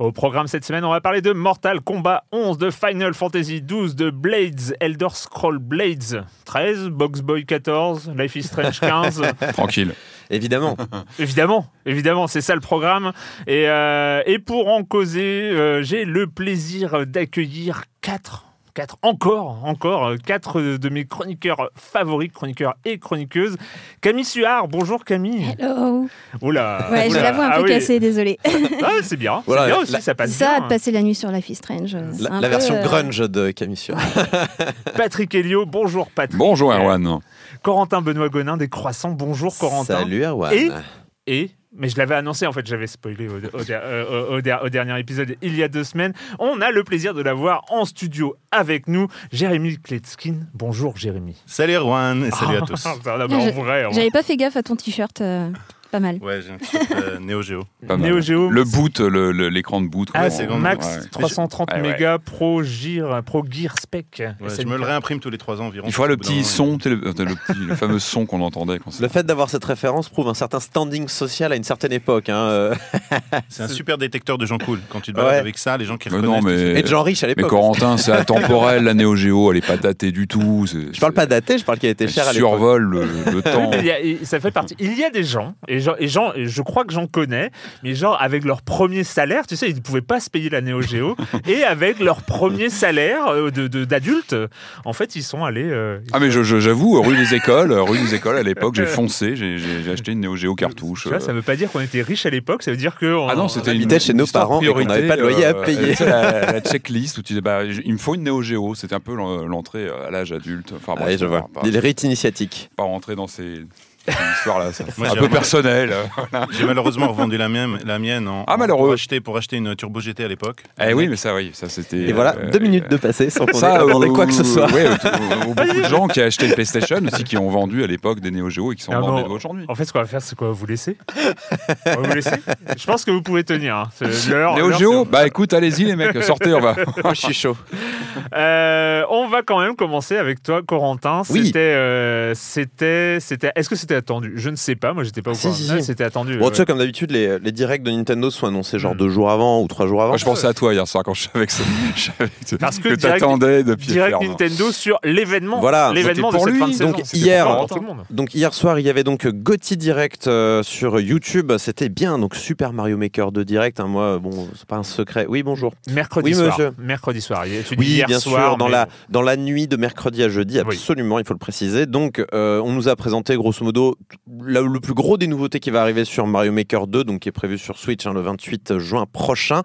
Au programme cette semaine, on va parler de Mortal Kombat 11, de Final Fantasy 12, de Blades, Elder Scroll Blades 13, Box Boy 14, Life is Strange 15. Tranquille. Évidemment. Évidemment, évidemment, c'est ça le programme. Et, euh, et pour en causer, euh, j'ai le plaisir d'accueillir quatre, quatre, encore, encore, euh, quatre de mes chroniqueurs favoris, chroniqueurs et chroniqueuses. Camille Suard, bonjour Camille. Hello. Oula. Ouais, j'ai oula. la voix un Ah peu oui. cassée, désolée. Ah, c'est bien, Voilà, c'est bien la- aussi, ça passe ça, bien. de passer la nuit sur Life is Strange. euh, La, un la peu, version euh, grunge de Camille Sur. Patrick Helio, bonjour Patrick. Bonjour Erwan. Corentin Benoît Gonin des Croissants, bonjour Corentin. Salut Erwan. Et- Et, mais je l'avais annoncé, en fait, j'avais spoilé au, au- euh, au- au- au- au dernier épisode il y a deux semaines. On a le plaisir de l'avoir en studio avec nous, Jérémy Kletskin. Bonjour Jérémy. Salut Erwan et salut à tous. En J'avais pas fait gaffe à ton t-shirt. euh, pas mal. Ouais, j'ai un t-shirt euh, Neo Geo. Pas mal. Neo Geo. Le boot, l'écran de boot. Ah, c'est. Max Ouais. 330 Ouais, ouais. mégas Pro Gear, Pro Gear Spec. Ouais, je me le réimprime tous les trois ans environ. Il faudra le petit son, sais, le, le petit- le fameux son qu'on entendait quand. Le fait d'avoir cette référence prouve un certain standing social à une certaine époque. Hein. euh, C'est un super détecteur de gens cool. Quand tu te balades Ouais. avec ça, les gens qui Mais reconnaissent. non, mais. Et de gens riches à Mais l'époque. Corentin, c'est atemporel, la Neo Geo, elle est pas datée du tout. Je parle pas daté, je parle qu'elle était chère à l'époque. survole le, le temps. mais il y a- et ça fait partie. Il y a des gens, et, genre- et gens, et je crois que j'en connais, mais genre avec leur premier salaire, tu sais, ils ne pouvaient pas se payer la Néo Géo, et avec leur premier salaire euh, de de- d'adulte, en fait, ils sont allés. euh, Ah mais j'avoue, rue des écoles, rue des écoles à l'époque, j'ai foncé, j'ai acheté une Neo Geo cartouche. tu vois, ça veut pas dire qu'on était riche à l'époque, ça veut dire que. Ah non, c'était une, habitait chez nos parents et qu'on priorité, n'avait pas de loyer à euh, payer. la, la checklist où tu disais, bah, il me faut une Neo Geo. C'était un peu l'en- l'entrée à l'âge adulte. Enfin, Ah, bref, oui, je on vois. pas, Des rites initiatiques. pas rentrer dans ces, Moi, un peu personnel. J'ai malheureusement revendu la mienne, la mienne en, Ah, malheureux. Pour acheter, pour acheter une Turbo GT à l'époque. Eh oui, mais ça, oui, ça c'était. Et voilà, euh, deux minutes de passé sans qu'on ait abordé ou- quoi que ce soit. Ouais, ou- ou beaucoup de gens qui acheté une PlayStation aussi, qui ont vendu à l'époque des Neo Geo et qui sont Ah, vendus aujourd'hui. En fait, ce qu'on va faire, c'est quoi Vous laisser On va vous laisser Je pense que vous pouvez tenir. hein. Neo Geo, bah écoute, allez-y les mecs, sortez, on va. Moi, je suis chaud. Euh, on va quand même commencer avec toi, Corentin. Oui. C'était, euh, c'était, c'était. Est-ce que c'était attendu Je ne sais pas. Moi, j'étais pas au Si, courant. si, Ouais, si. C'était attendu. Bon, ouais. tu vois, comme d'habitude, les, les directs de Nintendo sont annoncés genre Hmm. deux jours avant ou trois jours avant. Moi, je pensais à toi hier soir quand je savais que, ça- je savais que, Parce que que direct- t'attendais de pied Direct. Nintendo sur l'événement. Voilà. l'événement de Donc, cette pour fin de lui, saison. donc, C'était hier- pour tout le monde. Donc hier soir, il y avait donc Gotti Direct euh, sur YouTube. C'était bien, donc Super Mario Maker 2 Direct. hein. Moi, bon, c'est pas un secret. Oui, bonjour. Mercredi Oui, soir. monsieur. Mercredi soir. Tu dis Oui, hier bien soir, sûr, dans la, bon. dans la nuit de mercredi à jeudi, absolument, il faut le préciser. Donc, euh, on nous a présenté grosso modo le plus gros des nouveautés qui va arriver sur Mario Maker 2, donc qui est prévu sur Switch hein, le 28 juin prochain.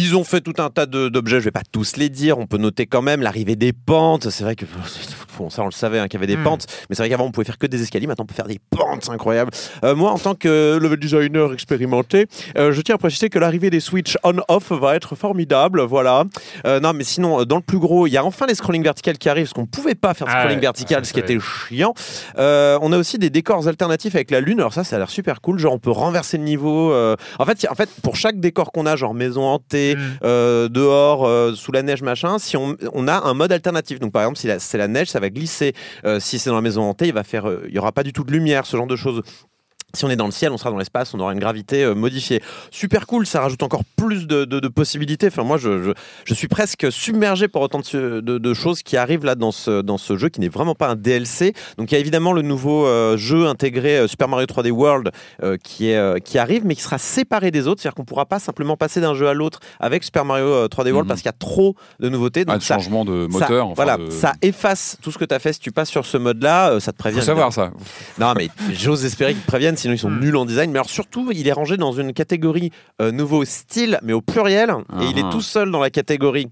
Ils ont fait tout un tas d'objets, je vais pas tous les dire, on peut noter quand même l'arrivée des pentes, c'est vrai que bon, ça on le savait hein, qu'il y avait des Hmm. pentes, mais c'est vrai qu'avant on pouvait faire que des escaliers, maintenant on peut faire des pentes, c'est incroyable. Euh, moi en tant que level designer expérimenté, euh, je tiens à préciser que l'arrivée des switch on-off va être formidable, voilà. Euh, non mais sinon, dans le plus gros, il y a enfin les scrolling verticales qui arrivent, parce qu'on pouvait pas faire de Ah scrolling ouais, vertical, ce qui était chiant. On a aussi des décors alternatifs avec la lune, alors ça ça a l'air super cool, genre on peut renverser le niveau. En, fait, en fait, pour chaque décor qu'on a, genre maison hantée, Mm. euh, dehors, euh, sous la neige, machin, si on, on a un mode alternatif. Donc par exemple, si c'est la neige, ça va glisser. Euh, si c'est dans la maison hantée, il va faire, il y aura pas du tout de lumière, ce genre de choses. Si on est dans le ciel, on sera dans l'espace, on aura une gravité euh, modifiée. Super cool, ça rajoute encore plus de, de- de possibilités. Enfin, moi, je, je, je suis presque submergé par autant de, choses qui arrivent là dans ce, dans ce jeu qui n'est vraiment pas un DLC. Donc, il y a évidemment le nouveau euh, jeu intégré euh, Super Mario 3D World qui, est, qui arrive, mais qui sera séparé des autres. C'est-à-dire qu'on ne pourra pas simplement passer d'un jeu à l'autre avec Super Mario euh, 3D World Mhm. parce qu'il y a trop de nouveautés. Ah, Donc, de ça, changement de ça- moteur. enfin, voilà, ça efface tout ce que tu as fait si tu passes sur ce mode-là. ça te prévient. Faut savoir ça. Non, mais j'ose espérer qu'ils te préviennent, sinon ils sont Hmm. nuls en design. Mais alors surtout, il est rangé dans une catégorie euh, nouveau style, mais au pluriel. Et il est Ah. tout seul dans la catégorie.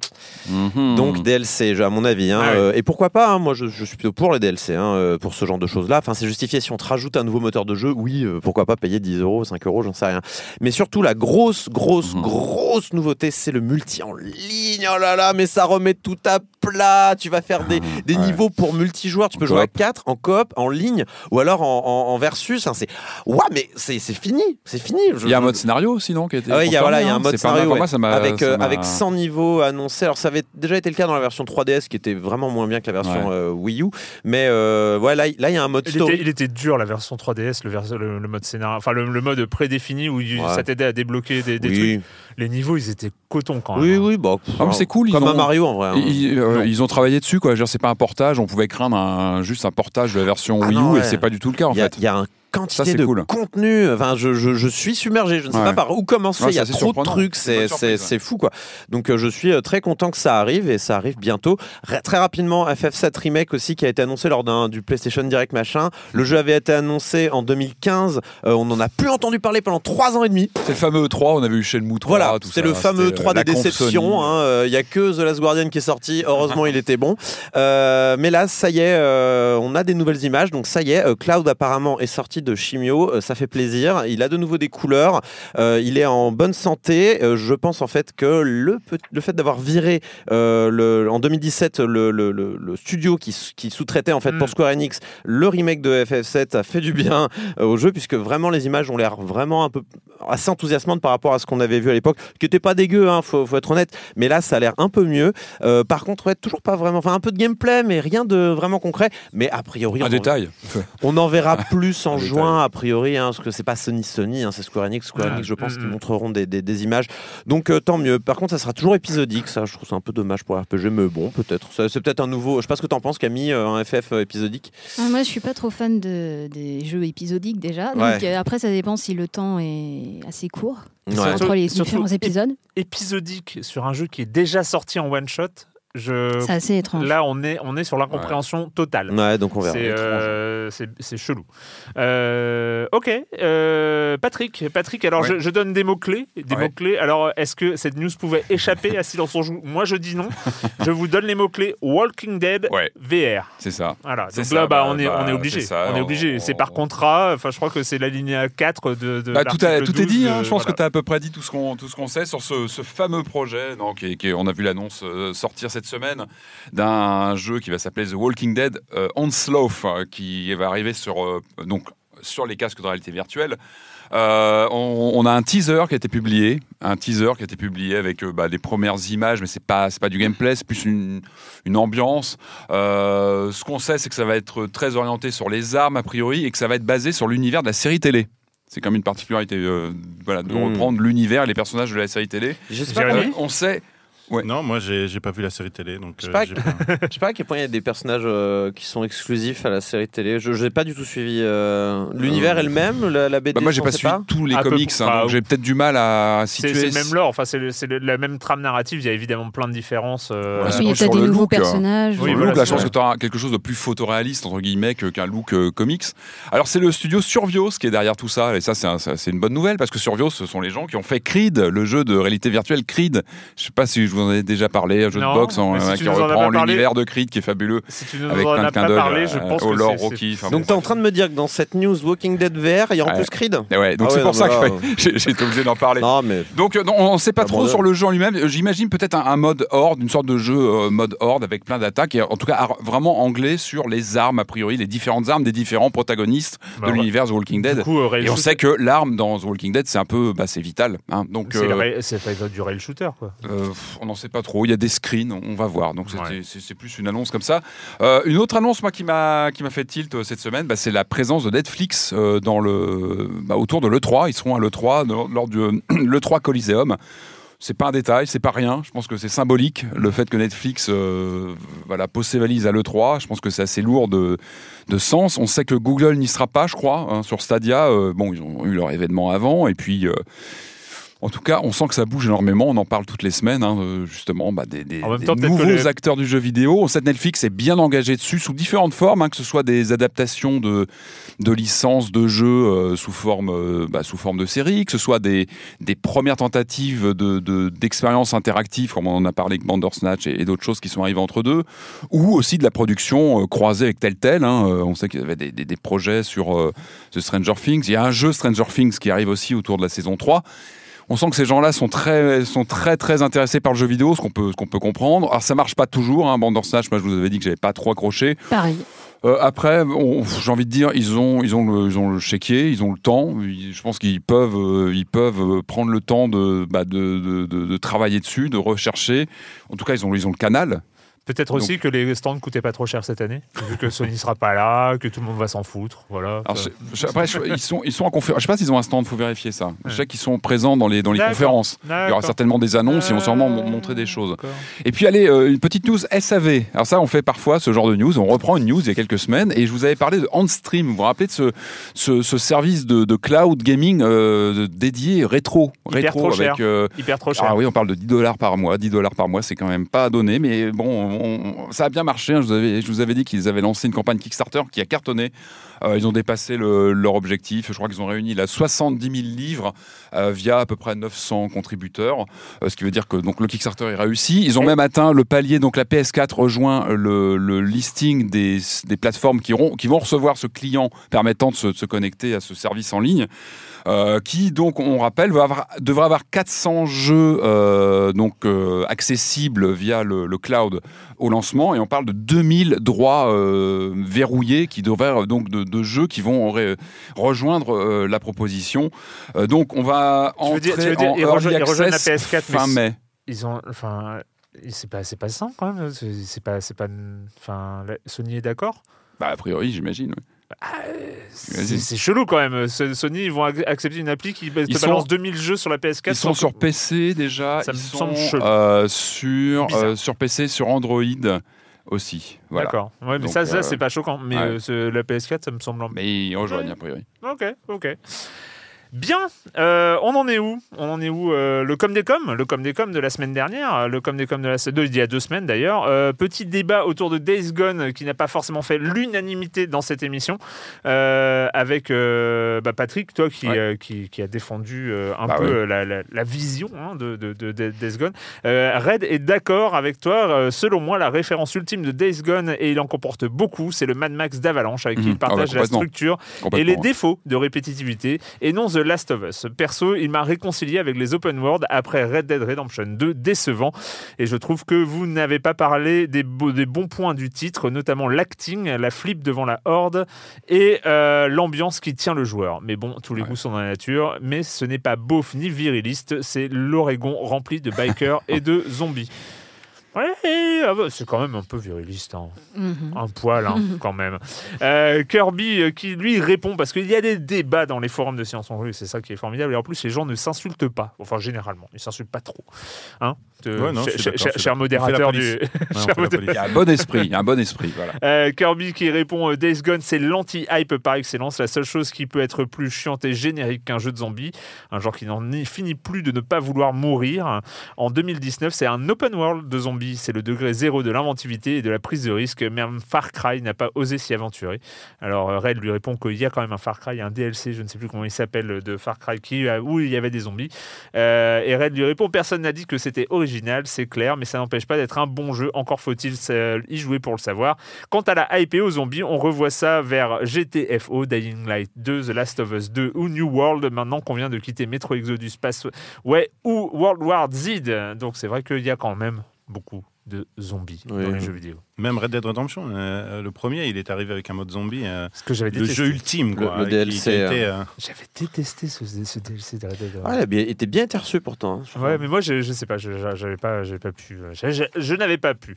Mhm. Donc DLC, à mon avis. hein. Ah. Euh, et pourquoi pas hein, Moi, je, je suis plutôt pour les DLC, hein, euh, pour ce genre de choses-là. Enfin, c'est justifié. Si on te rajoute un nouveau moteur de jeu, oui, euh, pourquoi pas payer 10 euros, 5 euros, j'en sais rien. Mais surtout, la grosse, grosse, Mhm. grosse nouveauté, c'est le multi en ligne. Oh là là, mais ça remet tout à plat. Tu vas faire des, des Ouais. niveaux pour multijoueurs. Tu peux En jouer à coop. 4 en coop, en ligne, ou alors en, en- en versus. Hein, c'est ouais, mais c'est c'est fini, c'est fini. Je- Il y a un mode scénario aussi, non qui a été ah oui, il y a, voilà, il y a un mode mal scénario moi, avec, euh, avec 100 niveaux annoncés. Alors ça avait déjà été le cas dans la version 3DS qui était vraiment moins bien que la version Ouais. euh, Wii U. Mais euh, ouais, là, là, il y a un mode Il story. était, il était dur la version 3DS, le, vers- le, le mode scénario, enfin le, le mode prédéfini où ça t'aidait à débloquer des, des oui. trucs. Les niveaux, ils étaient coton quand même. oui, hein. oui, bon. Ah, mais c'est cool, ils Comme un ont- Mario en vrai. hein. Ils, euh, ils ont travaillé dessus, quoi. Je veux dire, C'est pas un portage, on pouvait craindre un, juste un portage de la version Ah Wii U non, et c'est pas du tout le cas en Il y, a- fait. il y a un quantité Ça, de cool. contenu. Enfin, je, je, je suis submergé. Je ne sais Ouais. pas par où commencer. Ouais, il y a trop de trucs. C'est fou, quoi. Donc, euh, je suis euh, très content que ça arrive et ça arrive bientôt. Très rapidement, FF7 Remake aussi qui a été annoncé lors d'un du PlayStation Direct machin. Le jeu avait été annoncé en 2015. Euh, on n'en a plus entendu parler pendant trois ans et demi. C'est le fameux 3, on avait eu Shenmue 3. Voilà, c'est le fameux c'était, 3 euh, des déceptions. Hein, euh, Il y a que The Last Guardian qui est sorti. Heureusement, il était bon. Euh, mais là, ça y est, euh, on a des nouvelles images. Donc ça y est, euh, Cloud apparemment est sorti de Chimio. Euh, ça fait plaisir. Il a de nouveau des couleurs. Euh, il est en bonne santé. Euh, je pense en fait que le, le fait d'avoir viré le, en 2017 le, le- studio qui, qui sous-traitait en fait Mm. pour Square Enix le remake de FF7 a fait du bien au jeu puisque vraiment les images ont l'air vraiment un peu assez enthousiasmantes par rapport à ce qu'on avait vu à l'époque, qui était pas dégueu, hein, faut, faut être honnête. Mais là, ça a l'air un peu mieux. Euh, par contre, ouais, toujours pas vraiment, enfin un peu de gameplay, mais rien de vraiment concret. Mais a priori, Un on, détail. on en verra plus en Juin, a priori, hein, parce que c'est pas Sony Sony, hein, c'est Square Enix. Square Ouais. Enix, je pense Mm, qu'ils mm. montreront des, des- des images. Donc euh, tant mieux. Par contre, ça sera toujours épisodique. Ça, je trouve ça un peu dommage pour RPG, mais bon, peut-être. C'est peut-être un nouveau. Je sais pas ce que t'en penses, Camille, euh, un FF euh, épisodique. Ah, moi, je suis pas trop fan de, des jeux épisodiques déjà. Donc Ouais. euh, après, ça dépend si le temps est assez court Ouais. entre les différents épisodes. Épisodique sur un jeu qui est déjà sorti en one shot. Je... C'est assez étrange. Là, on est, on est sur l'incompréhension totale. Ouais, donc on verra. C'est euh, chelou. Euh, ok, euh, Patrick. Patrick, alors Ouais. je, je donne des mots-clés. Des Ouais. mots-clés. Alors, est-ce que cette news pouvait échapper à Silence on joue? Moi, je dis non. je vous donne les mots-clés Walking Dead Ouais. VR. C'est ça. Voilà. Donc là, bah, bah, on, est, bah, on est obligé. on est obligé. C'est on- par contrat. Enfin, je crois que c'est la ligne 4 de. de Bah, tout, a- tout est dit, 12, hein. je pense voilà. que tu as à peu près dit tout ce qu'on tout ce qu'on sait sur ce, ce fameux projet. Non, qui, on a vu l'annonce euh, sortir cette semaine d'un jeu qui va s'appeler The Walking Dead euh, Onslaught, qui va arriver sur, euh, donc, sur les casques de réalité virtuelle. Euh, on, on a un teaser qui a été publié, un teaser qui a été publié avec euh, bah, des premières images, mais c'est pas c'est pas du gameplay, c'est plus une, une ambiance. Euh, ce qu'on sait, c'est que ça va être très orienté sur les armes a priori et que ça va être basé sur l'univers de la série télé. C'est comme une particularité, euh, voilà, de Mm. reprendre l'univers et les personnages de la série télé. J'espère Euh, on sait Ouais. Non, moi, j'ai pas vu la série télé. Donc, Je sais euh, pas pas- Je sais pas à quel point il y a des personnages euh, qui sont exclusifs à la série télé. Je n'ai pas du tout suivi. euh, L'univers Euh, est le même la, la BD Bah, moi, j'ai pas suivi tous les peu comics, pour- hein, j'ai peut-être du mal à C'est situer. c'est le même lore, enfin, c'est le- c'est le- la même trame narrative. Il y a évidemment plein de différences. euh, Ouais, Oui, pas t'as sur des nouveaux look, personnages. Oui, voilà, look, là, je pense que tu auras quelque chose de plus photoréaliste, entre guillemets, qu'un look comics. Alors, c'est le studio Survios qui est derrière tout ça, et ça, c'est un- ça, c'est une bonne nouvelle, parce que Survios, ce sont les gens qui ont fait Creed, le jeu de réalité virtuelle Creed. Je sais pas si je vous en ai déjà parlé, un jeu Non, de boxe en- si euh, qui reprend l'univers de Creed, qui est fabuleux, Si tu nous avec en plein as de clins pas d'œil parlé, je euh, pense que c'est- Rocky. Enfin, Donc bon. tu es en train de me dire que dans cette news Walking Dead VR, il y a en Ouais. plus Creed? Et ouais, donc Ah c'est ouais, pour non, ça mais que été obligé d'en parler. Non, mais Donc euh, non, on ne sait pas trop Abandonne. sur le jeu en lui-même. J'imagine peut-être un, mode horde, une sorte de jeu mode horde avec plein d'attaques et en tout cas vraiment anglais sur les armes a priori, les différentes armes des différents protagonistes Bah de ouais. l'univers The Walking Dead. Coup, euh, et on sait que l'arme dans The Walking Dead c'est un peu, bah, c'est vital. hein. Donc c'est le euh, enfin, du rail shooter, quoi. euh, pff, on n'en sait pas trop. Il y a des screens, on va voir. Donc Ouais. c'est plus une annonce comme ça. Euh, une autre annonce moi qui m'a qui m'a fait tilt euh, cette semaine, bah, c'est la présence de Netflix euh, dans le bah, autour de le3. Ils seront à le3 lors du le 3 Coliseum. C'est pas un détail, c'est pas rien. Je pense que c'est symbolique le fait que Netflix euh, voilà, pose ses valises à l'E3. Je pense que c'est assez lourd de, de sens. On sait que Google n'y sera pas, je crois, hein, sur Stadia. Euh, bon, ils ont eu leur événement avant. Et puis, euh, en tout cas, on sent que ça bouge énormément. On en parle toutes les semaines, hein, euh, justement, bah, des, temps, nouveaux les- acteurs du jeu vidéo. On sait que Netflix est bien engagé dessus sous différentes formes, hein, que ce soit des adaptations de, de licences de jeux euh, sous, forme, euh, bah, sous forme de série, que ce soit des, des premières tentatives de- de- d'expériences interactives, comme on en a parlé avec Bandersnatch et, et d'autres choses qui sont arrivées entre deux, ou aussi de la production euh, croisée avec Telltale. Hein, euh, on sait qu'il y avait des, projets sur The Stranger Things. Il y a un jeu Stranger Things qui arrive aussi autour de la saison 3. On sent que ces gens-là sont très, sont très, très intéressés par le jeu vidéo, ce qu'on peut, qu'on peut comprendre. Alors, ça marche pas toujours. Hein. Bandersnatch, moi, je vous avais dit que j'avais pas trop accroché. Pareil. Euh, après, j'ai envie de dire, ils ont, ils ont le, ils ont le chéquier, ils ont le temps. Ils- je pense qu'ils peuvent, euh, ils peuvent euh, prendre le temps de, bah, de, de, de- de travailler dessus, de rechercher. En tout cas, ils ont, ils ont le canal. Peut-être aussi que les stands coûtaient pas trop cher cette année, vu que Sony sera pas là, que tout le monde va s'en foutre. Voilà. Alors, je- je- après, je- ils sont, ils sont en conférence. Je sais pas s'ils ont un stand, faut vérifier ça. Je sais qu'ils sont présents dans les, dans les conférences. Il y aura certainement des annonces, ils vont sûrement Euh, mon- montrer des choses. Et puis allez, euh, une petite news SAV. Alors ça, on fait parfois ce genre de news. On reprend une news il y a quelques semaines et je vous avais parlé de Handstream. Vous vous rappelez de ce, ce, ce service de, de cloud gaming euh, dédié rétro, Hyper rétro trop cher. avec. euh, Hyper trop cher. ah oui, on parle de 10 dollars par mois. 10 dollars par mois, c'est quand même pas donné, mais bon, on- on- ça a bien marché. hein. Je, vous avais, je vous avais dit qu'ils avaient lancé une campagne Kickstarter qui a cartonné. Euh, ils ont dépassé le- leur objectif. Je crois qu'ils ont réuni là 70 000 livres euh, via à peu près 900 contributeurs, Euh, ce qui veut dire que donc le Kickstarter est réussi. Ils ont même atteint le palier. Donc la PS4 rejoint le, le listing des, des plateformes qui, auront- qui vont recevoir ce client permettant de se, de se connecter à ce service en ligne. Euh, qui donc, on rappelle, va avoir, devra avoir 400 jeux euh, donc euh, accessibles via le, le cloud au lancement, et on parle de 2000 droits verrouillés qui devraient donc de, de jeux qui vont re- rejoindre la proposition. Donc, on va entrer dire- dire, en ils rejoignent- la access PS4, mais fin mai. Ils ont, enfin, c'est pas, c'est pas simple quand même. C'est pas, c'est pas, enfin, Sony est d'accord? Bah, a priori, j'imagine. oui. C'est Vas-y. c'est chelou quand même. Ce- Sony, ils vont ac- accepter une appli qui te Ils sont- balance 2000 jeux sur la PS4. Ils sont sur PC déjà, Ça me sont semble chelou. euh, sur, euh, sur PC, sur Android aussi. Voilà. D'accord. Ouais, mais Donc, ça, ça euh, c'est pas choquant. Mais ouais. euh, la PS4, ça me semble. Mais ils rejoignent a priori. Ok, ok. Bien, euh, on en est où? On en est où euh, Le com des com, le com des com de la semaine dernière, le com des com de la de, il y a deux semaines d'ailleurs. Euh, petit débat autour de Days Gone qui n'a pas forcément fait l'unanimité dans cette émission, euh, avec euh, bah, Patrick, toi qui, Ouais. euh, qui, qui a défendu euh, un Bah peu euh, la, la- la vision hein, de, de, Days Gone. Euh, Red est d'accord avec toi. euh, selon moi, la référence ultime de Days Gone et il en comporte beaucoup, c'est le Mad Max d'Avalanche avec qui Mhm. il partage Ah ouais, la structure et les ouais. défauts de répétitivité et non The Last of Us. Perso, il m'a réconcilié avec les open world après Red Dead Redemption 2, décevant. Et je trouve que vous n'avez pas parlé des, beaux- des bons points du titre, notamment l'acting, la flip devant la horde et euh, l'ambiance qui tient le joueur. Mais bon, tous les Ouais. goûts sont dans la nature, mais ce n'est pas beauf ni viriliste, c'est l'Oregon rempli de bikers et de zombies. Ouais, ah bah, c'est quand même un peu viriliste. hein. Mhm. Un poil, hein, quand même. Euh, Kirby, euh, qui lui répond, parce qu'il y a des débats dans les forums de Science en Jeu, c'est ça qui est formidable. Et en plus, les gens ne s'insultent pas. Enfin, généralement, ils s'insultent pas trop. Hein Euh, Ouais, non, je cher- modérateur du. Il y a un bon esprit, un bon esprit. Voilà. Euh, Kirby qui répond euh, Days Gone, c'est l'anti-hype par excellence. La seule chose qui peut être plus chiante et générique qu'un jeu de zombies, un genre qui n'en ni- finit plus de ne pas vouloir mourir. En 2019, c'est un open world de zombies. C'est le degré zéro de l'inventivité et de la prise de risque. Même Far Cry n'a pas osé s'y aventurer. Alors euh, Red lui répond qu'il y a quand même un Far Cry, un DLC, je ne sais plus comment il s'appelle, de Far Cry qui, euh, où il y avait des zombies. Euh, et Red lui répond personne n'a dit que c'était original, c'est clair, mais ça n'empêche pas d'être un bon jeu. Encore faut-il y jouer pour le savoir. Quant à la aux zombies, on revoit ça vers GTFO, Dying Light 2, The Last of Us 2 ou New World, maintenant qu'on vient de quitter Metro Exodus Pass, ouais, ou World War Z. Donc c'est vrai qu'il y a quand même beaucoup de zombies Oui. dans les jeux vidéo. Même Red Dead Redemption, euh, le premier, il est arrivé avec un mode zombie. euh, Ce que j'avais le jeu ultime, quoi. Le- a DLC, euh, J'avais détesté ce, ce DLC de Red Dead. Ah, il était bien reçu pourtant. hein. Ouais, mais moi, je, je sais pas, je j'avais pas, j'avais pas pu, euh, je, je- je n'avais pas pu.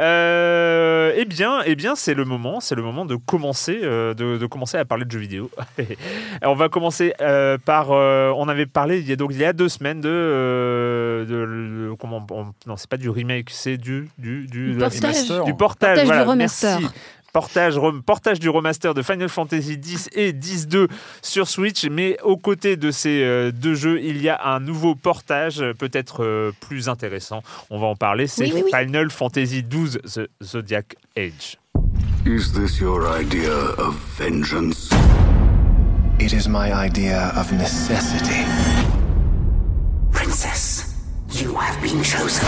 Euh, eh bien, eh bien, c'est le moment, c'est le moment de commencer, euh, de, de commencer à parler de jeux vidéo. on va commencer euh, par, euh, on avait parlé il y a donc il y a deux semaines de, euh, de le- comment, on- non, c'est pas du remake, c'est du du du, Du portage. remaster. du portage, Portage du remaster. merci. Portage, rem- portage du remaster de Final Fantasy X et X-2 sur Switch, mais aux côtés de ces euh, deux jeux, il y a un nouveau portage, euh, peut-être euh, plus intéressant. On va en parler, c'est Oui, oui, oui. Final Fantasy XII The Zodiac Age. Is this your idea of vengeance? It is my idea of necessity. Princess, you have been chosen.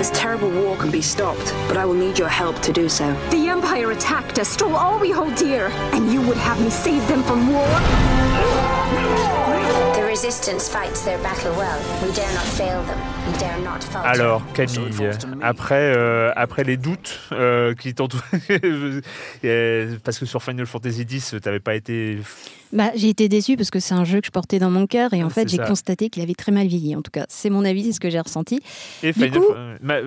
This terrible war can be stopped, but I will need your help to do so. The Empire attacked us, stole all we hold dear, and you would have me save them from war? Alors Camille, après, euh, après les doutes euh, qui t'entourent, euh, parce que sur Final Fantasy X, tu n'avais pas été... Bah, j'ai été déçue parce que c'est un jeu que je portais dans mon cœur et en Ah, fait j'ai constaté qu'il avait très mal vieilli. En tout cas, c'est mon avis, c'est ce que j'ai ressenti. Et Du Final coup-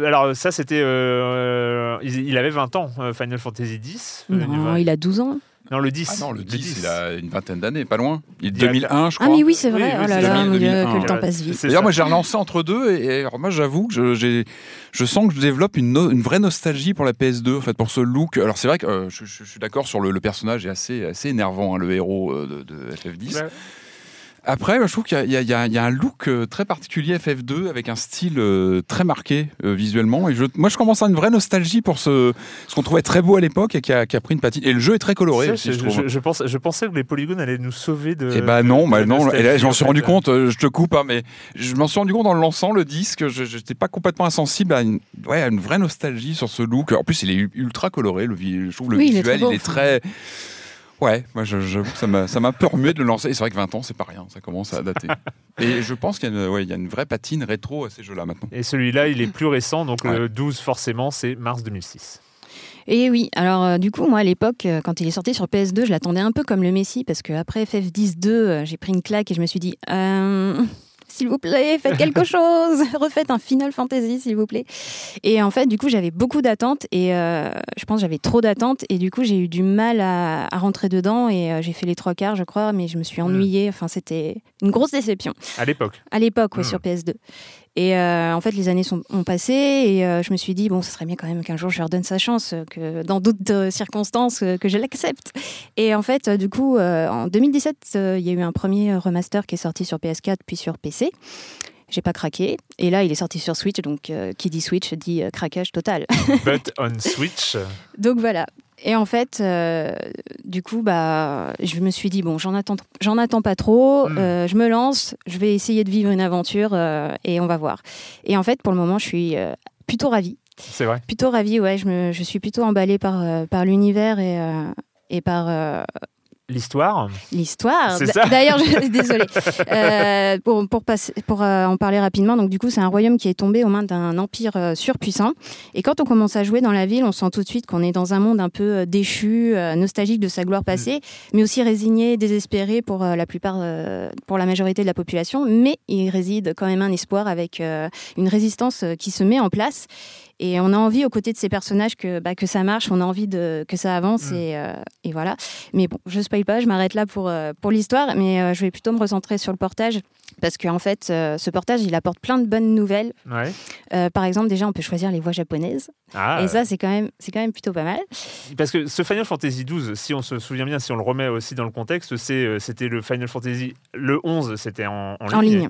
alors ça c'était, euh, il, avait 20 ans, Final Fantasy X. Euh, Non, il a 12 ans. Non, le 10. Ah non, le 10, il a une vingtaine d'années, pas loin. Il est Il y a- 2001, je Ah crois. mais oui, c'est vrai. Oui, oui, oh là là, 2000, mon Dieu, 2001, que le temps passe vite. D'ailleurs, moi, j'ai relancé entre deux et, et alors, moi, j'avoue que je, je sens que je développe une, no- une vraie nostalgie pour la PS2, en fait, pour ce look. Alors, c'est vrai que euh, je, je- je suis d'accord sur le, le personnage est assez, assez énervant, hein, le héros euh, de, de FF10. Ouais. Après, je trouve qu'il y a- il y, a- il y a- un look euh, très particulier FF2 avec un style euh, très marqué euh, visuellement. Et je, moi, je commence à une vraie nostalgie pour ce, ce qu'on trouvait très beau à l'époque et qui a, qui a pris une patine. Et le jeu est très coloré aussi, je, je je- je pense, je pensais que les polygones allaient nous sauver de. Eh ben de- non, de bah non. Et là, nostalgie, j'en en suis rendu compte. je te coupe, hein, mais je m'en suis rendu compte en le lançant le disque. Je n'étais pas complètement insensible à une, ouais, à une vraie nostalgie sur ce look. En plus, il est ultra coloré. Le, je trouve le Oui, il est visuel, très beau. il est très. Ouais, moi je- que ça m'a un peu remué de le lancer. Et c'est vrai que 20 ans, c'est pas rien. Ça commence à dater. Et je pense qu'il y, a une- ouais, il y a une vraie patine rétro à ces jeux-là maintenant. Et celui-là, il est plus récent, donc Ouais. le 12, forcément, c'est mars 2006. Et oui, alors euh, du coup, moi à l'époque, euh, quand il est sorti sur PS2, je l'attendais un peu comme le Messi, parce qu'après FF10 2, euh, j'ai pris une claque et je me suis dit, euh, s'il vous plaît, faites quelque chose, refaites un Final Fantasy, s'il vous plaît. Et en fait, du coup, j'avais beaucoup d'attentes et euh, je pense que j'avais trop d'attentes et du coup, j'ai eu du mal à, à rentrer dedans et euh, j'ai fait les trois quarts, je crois, mais je me suis ennuyée. Enfin, c'était une grosse déception. À l'époque. À l'époque, ouais, Hmm. sur PS2. Et euh, en fait, les années sont, ont passé et euh, je me suis dit, bon, ce serait bien quand même qu'un jour je leur donne sa chance, euh, que dans d'autres circonstances, que je l'accepte. Et en fait, du coup, en 2017, euh, il y a eu un premier remaster qui est sorti sur PS4 puis sur PC. J'ai pas craqué. Et là, il est sorti sur Switch, donc euh, qui dit Switch dit euh, craquage total. But on Switch. Donc voilà. Et en fait, euh, du coup, bah, je me suis dit, bon, j'en attends, j'en attends pas trop, Mm. euh, je me lance, je vais essayer de vivre une aventure euh, et on va voir. Et en fait, pour le moment, je suis plutôt ravie. C'est vrai. Plutôt ravie, ouais, je, me, je suis plutôt emballée par, par l'univers et, et par, L'histoire. L'histoire. D'ailleurs, je désolée. Euh, pour pour, passer, pour euh, en parler rapidement, donc du coup, c'est un royaume qui est tombé aux mains d'un empire euh, surpuissant. Et quand on commence à jouer dans la ville, on sent tout de suite qu'on est dans un monde un peu déchu, nostalgique de sa gloire passée, mais aussi résigné, désespéré pour la plupart, pour la majorité de la population. Mais il réside quand même un espoir avec une résistance qui se met en place. Et on a envie, aux côtés de ces personnages, que, bah, que ça marche, on a envie de, que ça avance, et, euh, et voilà. Mais bon, je spoil pas, je m'arrête là pour, euh, pour l'histoire, mais euh, je vais plutôt me recentrer sur le portage, parce qu'en fait, euh, ce portage, il apporte plein de bonnes nouvelles. Ouais. Par exemple, déjà, on peut choisir les voix japonaises, Ah, et ça, c'est quand, même- quand même plutôt pas mal. Parce que ce Final Fantasy XII, si on se souvient bien, si on le remet aussi dans le contexte, c'était le Final Fantasy. Le 11, c'était en, en ligne. En ligne.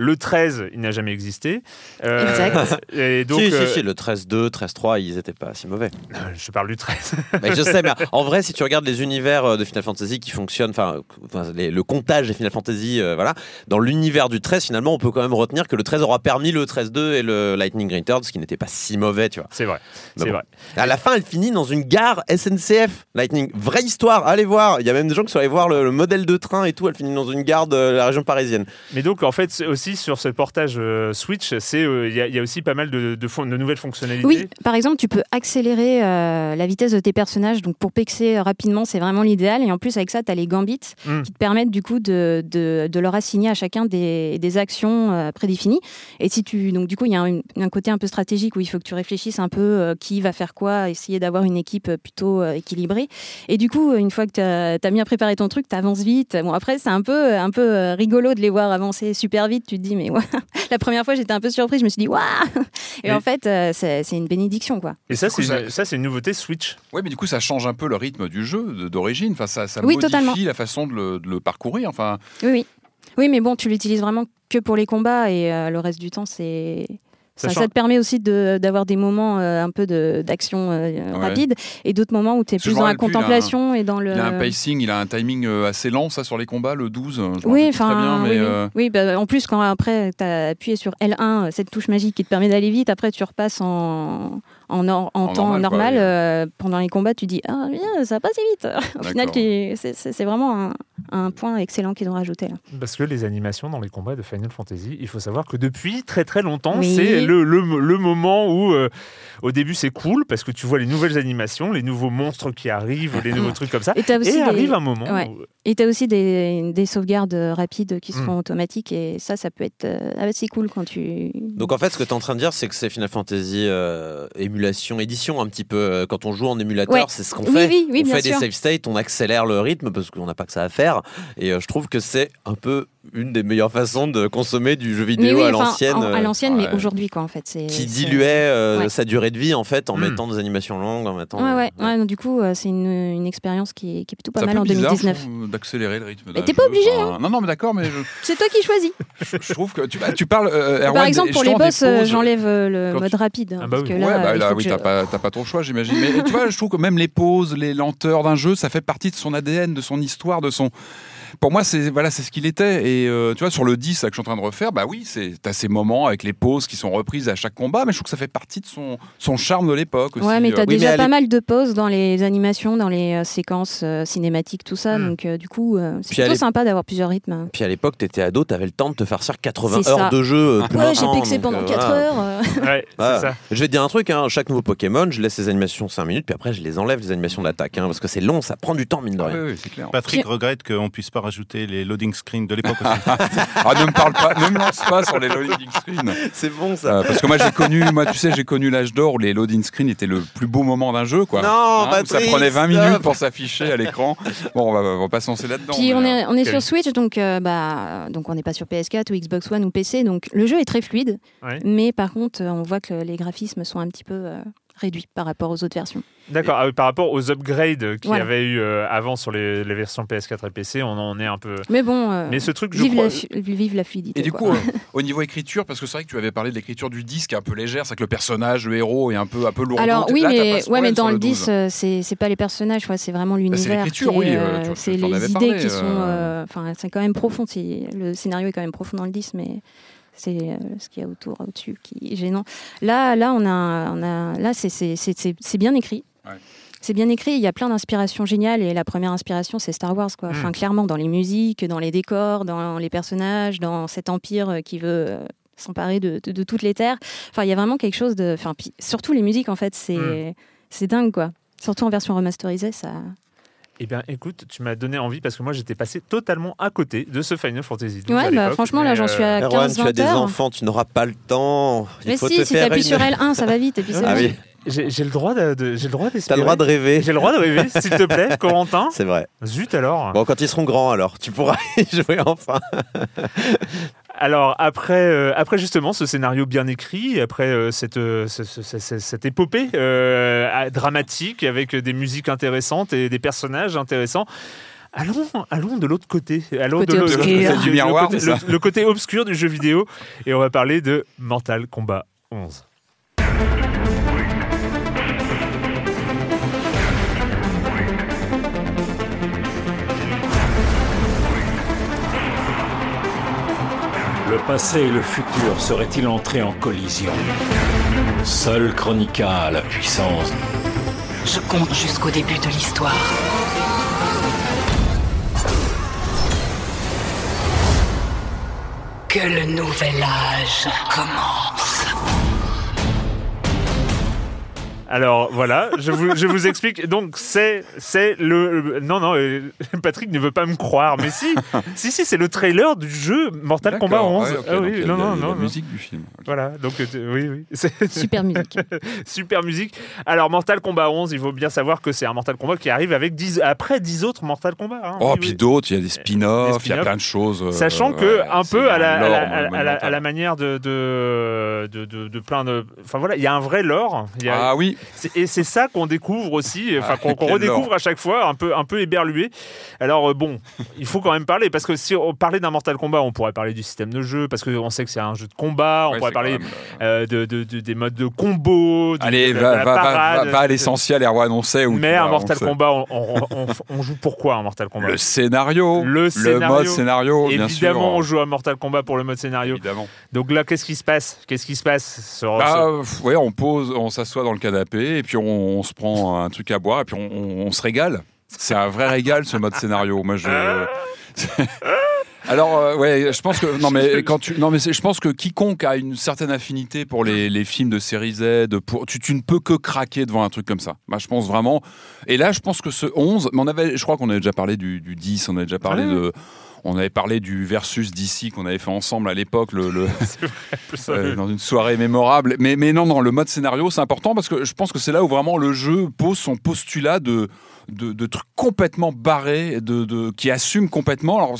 Le 13, il n'a jamais existé. Euh, Exact. Et donc, si, si, euh, si, le 13-2, 13-3, ils étaient pas si mauvais. je parle du 13. Mais je sais, mais en vrai, si tu regardes les univers euh, de Final Fantasy qui fonctionnent, enfin, le comptage des Final Fantasy, euh, voilà, dans l'univers du 13, finalement, on peut quand même retenir que le 13 aura permis le 13-2 et le Lightning Returns, ce qui n'était pas si mauvais, tu vois. C'est vrai. C'est bon. vrai. À la fin, elle finit dans une gare SNCF, Lightning. Vraie histoire, allez voir. Il y a même des gens qui sont allés voir le, le modèle de train et tout. Elle finit dans une gare de la région parisienne. Mais donc, en fait, c'est aussi sur ce portage euh, Switch, c'est euh, il y, a- il y a aussi pas mal de, de fon- de nouvelles fonctionnalités. Oui, par exemple, tu peux accélérer euh, la vitesse de tes personnages. Donc, pour pexer rapidement, c'est vraiment l'idéal. Et en plus, avec ça, tu as les gambits Mm. qui te permettent du coup de, de, leur assigner à chacun des, des actions prédéfinies. Et si tu, donc, du coup, il y a un, un côté un peu stratégique où il faut que tu réfléchisses un peu qui va faire quoi, essayer d'avoir une équipe plutôt équilibrée. Et du coup, une fois que tu as, bien préparé ton truc, tu avances vite. Bon, après, c'est un peu, un peu rigolo de les voir avancer super vite. Tu te dis, mais ouais. la première fois, j'étais un peu surprise. Je me suis dit, waouh Et Mais- en fait, euh, c'est c'est une bénédiction, quoi. Et ça, c'est ça- une, ça, c'est une nouveauté Switch. Ouais, mais du coup, ça change un peu le rythme du jeu d'origine. Enfin, ça, ça Oui, modifie totalement. la façon de le, de le parcourir. Enfin, Oui, oui. Oui, mais bon, tu l'utilises vraiment que pour les combats et euh, le reste du temps, c'est. Ça, te permet aussi de- d'avoir des moments euh, un peu d'action euh, Ouais. rapide et d'autres moments où tu es plus dans la un- contemplation et dans le. il a un pacing, il a un timing euh, assez lent, ça, sur les combats, le 12. Je me rappelle Oui, enfin, oui, bah, en plus, quand après tu as appuyé sur L1, euh, cette touche magique qui te permet d'aller vite, après tu repasses en, en, nor- en En temps normal, normal. quoi, oui. euh, pendant les combats, tu dis Ah, bien, ça passe vite. Au final, c'est vraiment un, un point excellent qu'ils ont rajouté. Là. Parce que les animations dans les combats de Final Fantasy, il faut savoir que depuis très très longtemps, Oui. c'est le, le, le moment où, euh, au début, c'est cool parce que tu vois les nouvelles animations, les nouveaux monstres qui arrivent, les nouveaux trucs comme ça. Et t'as aussi des- arrive un moment. Ouais. où- Et tu as aussi des, des sauvegardes rapides qui se Mm. font automatiques et ça, ça peut être euh, assez cool quand tu. Donc en fait, ce que tu es en train de dire, c'est que c'est Final Fantasy euh, émulation, édition un petit peu. Euh, Quand on joue en émulateur, Ouais. c'est ce qu'on Oui, fait. oui, oui, on bien fait des save states, on accélère le rythme parce qu'on n'a pas que ça à faire. Et euh, je trouve que c'est un peu une des meilleures façons de consommer du jeu vidéo oui, à l'ancienne. en- À euh, l'ancienne, mais ouais. aujourd'hui, quoi, en fait. c'est- Qui c'est- diluait euh, Ouais. sa durée de vie en fait en Mm. mettant des animations longues, en mettant. Ouais, ouais, ouais, donc, du coup, euh, c'est une, une expérience qui est, qui est plutôt pas mal en bizarre, 2019. je trouve, d'accélérer le rythme. Mais t'es pas jeu. obligé, Enfin, Non, non, mais d'accord, mais je, C'est toi qui choisis. je trouve que tu, bah, tu parles. euh, Erwan, Par exemple, pour les boss, j'enlève le mode tu- rapide. hein, Ah bah parce oui. que ouais, là, bah, oui, t'as pas, t'as pas trop le choix, j'imagine. Mais tu vois, je trouve que même les pauses, les lenteurs d'un jeu, ça fait partie de son ADN, de son histoire, de son. Pour moi, c'est voilà, c'est ce qu'il était. Et euh, tu vois, sur le 10 là, que je suis en train de refaire, bah oui, c'est t'as ces moments avec les pauses qui sont reprises à chaque combat, mais je trouve que ça fait partie de son, son charme de l'époque aussi. Ouais, mais t'as Euh, Oui, déjà pas mal de pauses dans les animations, dans les euh, séquences euh, cinématiques, tout ça. Mm. Donc, euh, du coup, euh, c'est plutôt sympa d'avoir plusieurs rythmes. Puis à l'époque, t'étais ado, t'avais le temps de te faire faire 80 C'est heures de jeu. euh, Ouais, j'ai donc, pendant euh, 4 voilà. heures. euh. Ouais, Ah, c'est ça. Je vais te dire un truc, hein, chaque nouveau Pokémon, je laisse les animations 5 minutes, puis après je les enlève, les animations d'attaque, hein, parce que c'est long, ça prend du temps, mine de ah, rien. oui, oui, c'est clair. Patrick regrette qu'on puisse pas rajouter les loading screens de l'époque aussi. Ah, ne me parle pas, ne me lance pas sur les loading screens. C'est bon ça. Euh, parce que moi j'ai connu, moi tu sais, j'ai connu l'âge d'or où les loading screens étaient le plus beau moment d'un jeu, quoi. Non, Hein, ça prenait 20 stop. minutes pour s'afficher à l'écran. Bon, on va, on va pas se lancer là-dedans. Puis on euh, est, on est sur Switch, donc, euh, bah, donc on n'est pas sur PS4 ou Xbox One ou PC. Donc le jeu est très fluide, Ouais. mais par contre, euh, on voit que les graphismes sont un petit peu euh, réduits par rapport aux autres versions. D'accord, ah oui, par rapport aux upgrades qu'il y avait eu euh, avant sur les, les versions PS4 et PC, on en est un peu. Mais bon, euh, Mais ce truc, je vive, crois. la, vive la fluidité. Et du quoi. coup, euh, au niveau écriture, parce que c'est vrai que tu avais parlé de l'écriture du disque un peu légère, c'est que le personnage, le héros est un peu, un peu lourd. Alors oui, Là, mais, ouais, mais dans le 12. 10, euh, c'est c'est pas les personnages, ouais, c'est vraiment l'univers. l'écriture, qui est, oui, euh, c'est les idées parlé, qui sont. euh, Enfin, c'est quand même profond. c'est- Le scénario est quand même profond dans le 10, mais c'est euh, ce qu'il y a autour, au-dessus, qui est gênant. Là, là, on a, on a, là, c'est c'est- c'est- c'est- c'est bien écrit. Ouais. c'est bien écrit, il y a plein d'inspirations géniales et la première inspiration c'est Star Wars quoi. Enfin Mm. clairement dans les musiques, dans les décors, dans les personnages, dans cet empire euh, qui veut euh, s'emparer de, de- de toutes les terres. Enfin il y a vraiment quelque chose de enfin surtout les musiques en fait, c'est Mm. c'est dingue quoi. Surtout en version remasterisée, ça Eh bien, écoute, tu m'as donné envie parce que moi, j'étais passé totalement à côté de ce Final Fantasy XII. Ouais, à bah, franchement, là, j'en suis à euh, Erwan, tu as 15-20 des heures. enfants, tu n'auras pas le temps. Il Mais faut si, te si t'appuies une- sur L1, ça va vite et puis c'est Ah oui, J'ai j'ai le droit de, de- j'ai le droit t'as d'espérer. le droit de rêver. J'ai le droit de rêver, s'il te plaît, Corentin. C'est vrai. Zut alors. Bon, quand ils seront grands, alors, tu pourras y jouer enfin. Alors après, euh, après justement ce scénario bien écrit, après euh, cette, euh, ce- ce- ce- ce- cette épopée euh, dramatique avec des musiques intéressantes et des personnages intéressants. Allons, allons de l'autre côté, allons Côté de l'autre côté Du miroir, côté- c'est ça le- le côté obscur du jeu vidéo, et on va parler de Mortal Kombat 11. Le passé et le futur seraient-ils entrés en collision Seul Chronica a la puissance. Je compte jusqu'au début de l'histoire. Que le nouvel âge commence. Alors voilà, je vous, je vous explique. Donc c'est c'est le le- non non euh, Patrick ne veut pas me croire, mais si si si c'est le trailer du jeu Mortal Kombat D'accord, 11. ouais, ok, Ah donc oui, il y a non de la- non de la non. musique du film. Voilà, donc euh, oui oui. C'est- Super musique. Super musique. Alors Mortal Kombat 11, il faut bien savoir que c'est un Mortal Kombat qui arrive avec 10 après 10 autres Mortal Kombat. hein. Oh, Oui, puis oui. d'autres, il y a des spin-offs, il y a spin-offs. plein de choses. euh, Sachant que ouais, un c'est peu à la, un à la- lore à la- à la- monumental. à la manière de de, de, de- de plein de enfin voilà il y a un vrai lore il y a- Ah oui, et c'est ça qu'on découvre aussi enfin Ah, qu'on qu'on redécouvre à chaque fois un peu un peu éberlué alors euh, bon il faut quand même parler parce que si on parlait d'un Mortal Kombat on pourrait parler du système de jeu parce qu'on sait que c'est un jeu de combat on Ouais, pourrait parler même, euh, de, de- de- des modes de combo du- Allez, de, va, de la va, parade, va, va à de- l'essentiel, Erwan, on sait où mais un Mortal. Kombat on, on- on- on joue pourquoi un Mortal Kombat? Le scénario, Le scénario. mode scénario, bien sûr. Évidemment, on joue à Mortal Kombat pour le mode scénario. Évidemment. Donc là, qu'est-ce qui se passe? Qu'est-ce qui se passe? Sur, Bah, euh, ouais, on pose, on s'assoit dans le canapé et puis on, on se prend un truc à boire et puis on, on- on se régale. C'est un vrai régal ce mode scénario. Moi, je. Alors euh, ouais, je pense que non mais quand tu non mais je pense que quiconque a une certaine affinité pour les, les films de série Z, pour tu, tu ne peux que craquer devant un truc comme ça. Bah, je pense vraiment. Et là, je pense que ce 11, mais on avait, je crois qu'on avait déjà parlé du, du 10, on avait déjà parlé de. On avait parlé du versus d'ici qu'on avait fait ensemble à l'époque, le, le- C'est vrai, ça, euh, dans une soirée mémorable. Mais, mais non, non, le mode scénario, c'est important parce que je pense que c'est là où vraiment le jeu pose son postulat de, de, de trucs complètement barrés, de, de, qui assume complètement. Alors,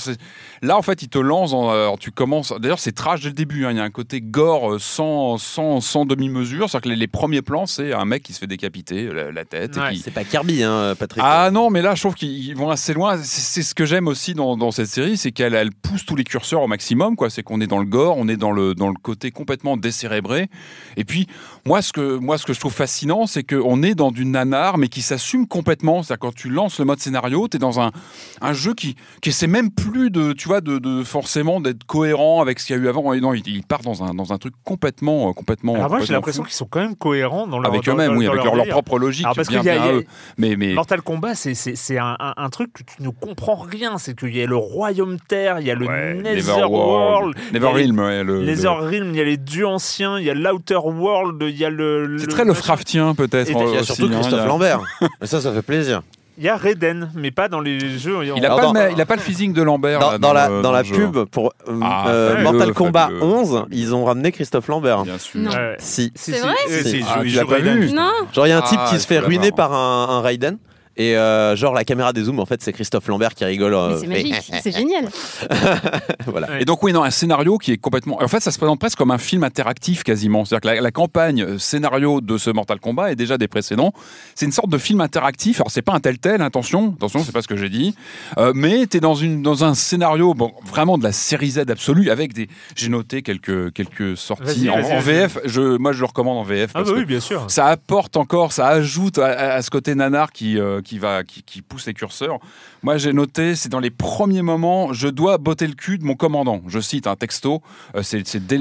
là, en fait, il te lance, en- alors, tu commences. D'ailleurs, c'est trash dès le début. hein. Il y a un côté gore euh, sans, sans, sans demi-mesure. C'est-à-dire que les, les premiers plans, c'est un mec qui se fait décapiter la, la tête. et Ouais, qui- C'est pas Kirby, hein, Patrick. ah non, mais là, je trouve qu'ils vont assez loin. C'est ce que j'aime aussi dans, dans cette série, c'est qu'elle elle pousse tous les curseurs au maximum. quoi. C'est qu'on est dans le gore, on est dans le, dans le côté complètement décérébré. Et puis, moi, ce que, moi, ce que je trouve fascinant, c'est qu'on est dans du nanar, mais qui s'assume complètement. C'est-à-dire quand tu lances le mode scénario, tu es dans un, un jeu qui, qui essaie même plus de, tu vois, de, de forcément d'être cohérent avec ce qu'il y a eu avant. Et non, il, il part dans un, dans un truc complètement, euh, complètement. Alors moi, j'ai l'impression qu'ils sont quand même cohérents dans leur avec eux-mêmes, oui, dans avec leur, leur propre logique. Alors, parce bien, qu'il y a- bien il y a- eux. Mais, mais Mortal Kombat, c'est- c'est c'est un, un- un truc que tu ne comprends rien. C'est qu'il y a le royaume terre, il y a le Ouais, Netherworld, les- Netherrealm, ouais, le- le- Netherrealm, il y a les dieux anciens, il y a l'Outer World, il y a le. C'est très. Lovecraftien peut-être. Il y a aussi, surtout hein, Christophe Lambert. Mais ça, ça fait plaisir. Il y a Raiden, mais pas dans les jeux. Il a, Alors, pas pas le physique de Lambert. Dans, là, dans la, le- dans la pub pour euh, Ah, euh, Mortal Kombat fabuleux. 11, ils ont ramené Christophe Lambert. Bien sûr. Non. Ouais. Si. Si, C'est si, vrai Si. si, Ah, tu il l'as pas vu. Non Genre, il y a un type Ah, qui se fait ruiner par un, un Raiden. Et euh, genre, la caméra dézoome, en fait, c'est Christophe Lambert qui rigole. euh, Mais c'est magique, c'est génial. voilà. Et donc oui, non, un scénario qui est complètement. En fait, ça se présente presque comme un film interactif quasiment. C'est-à-dire que la, la campagne euh, scénario de ce Mortal Kombat et déjà des précédents, c'est une sorte de film interactif. Alors c'est pas un tel tel, attention, attention, c'est pas ce que j'ai dit. Euh, mais t'es dans une dans un scénario bon, vraiment de la série Z absolue avec des. J'ai noté quelques quelques sorties Vas-y, en, vas-y, en vas-y. VF. Je moi je le recommande en VF Ah parce bah que oui, bien sûr. ça apporte encore, ça ajoute à, à ce côté nanar qui, euh, qui, va, qui, qui pousse les curseurs. Moi, j'ai noté, c'est dans les premiers moments, je dois botter le cul de mon commandant. Je cite un texto, euh, c'est dès,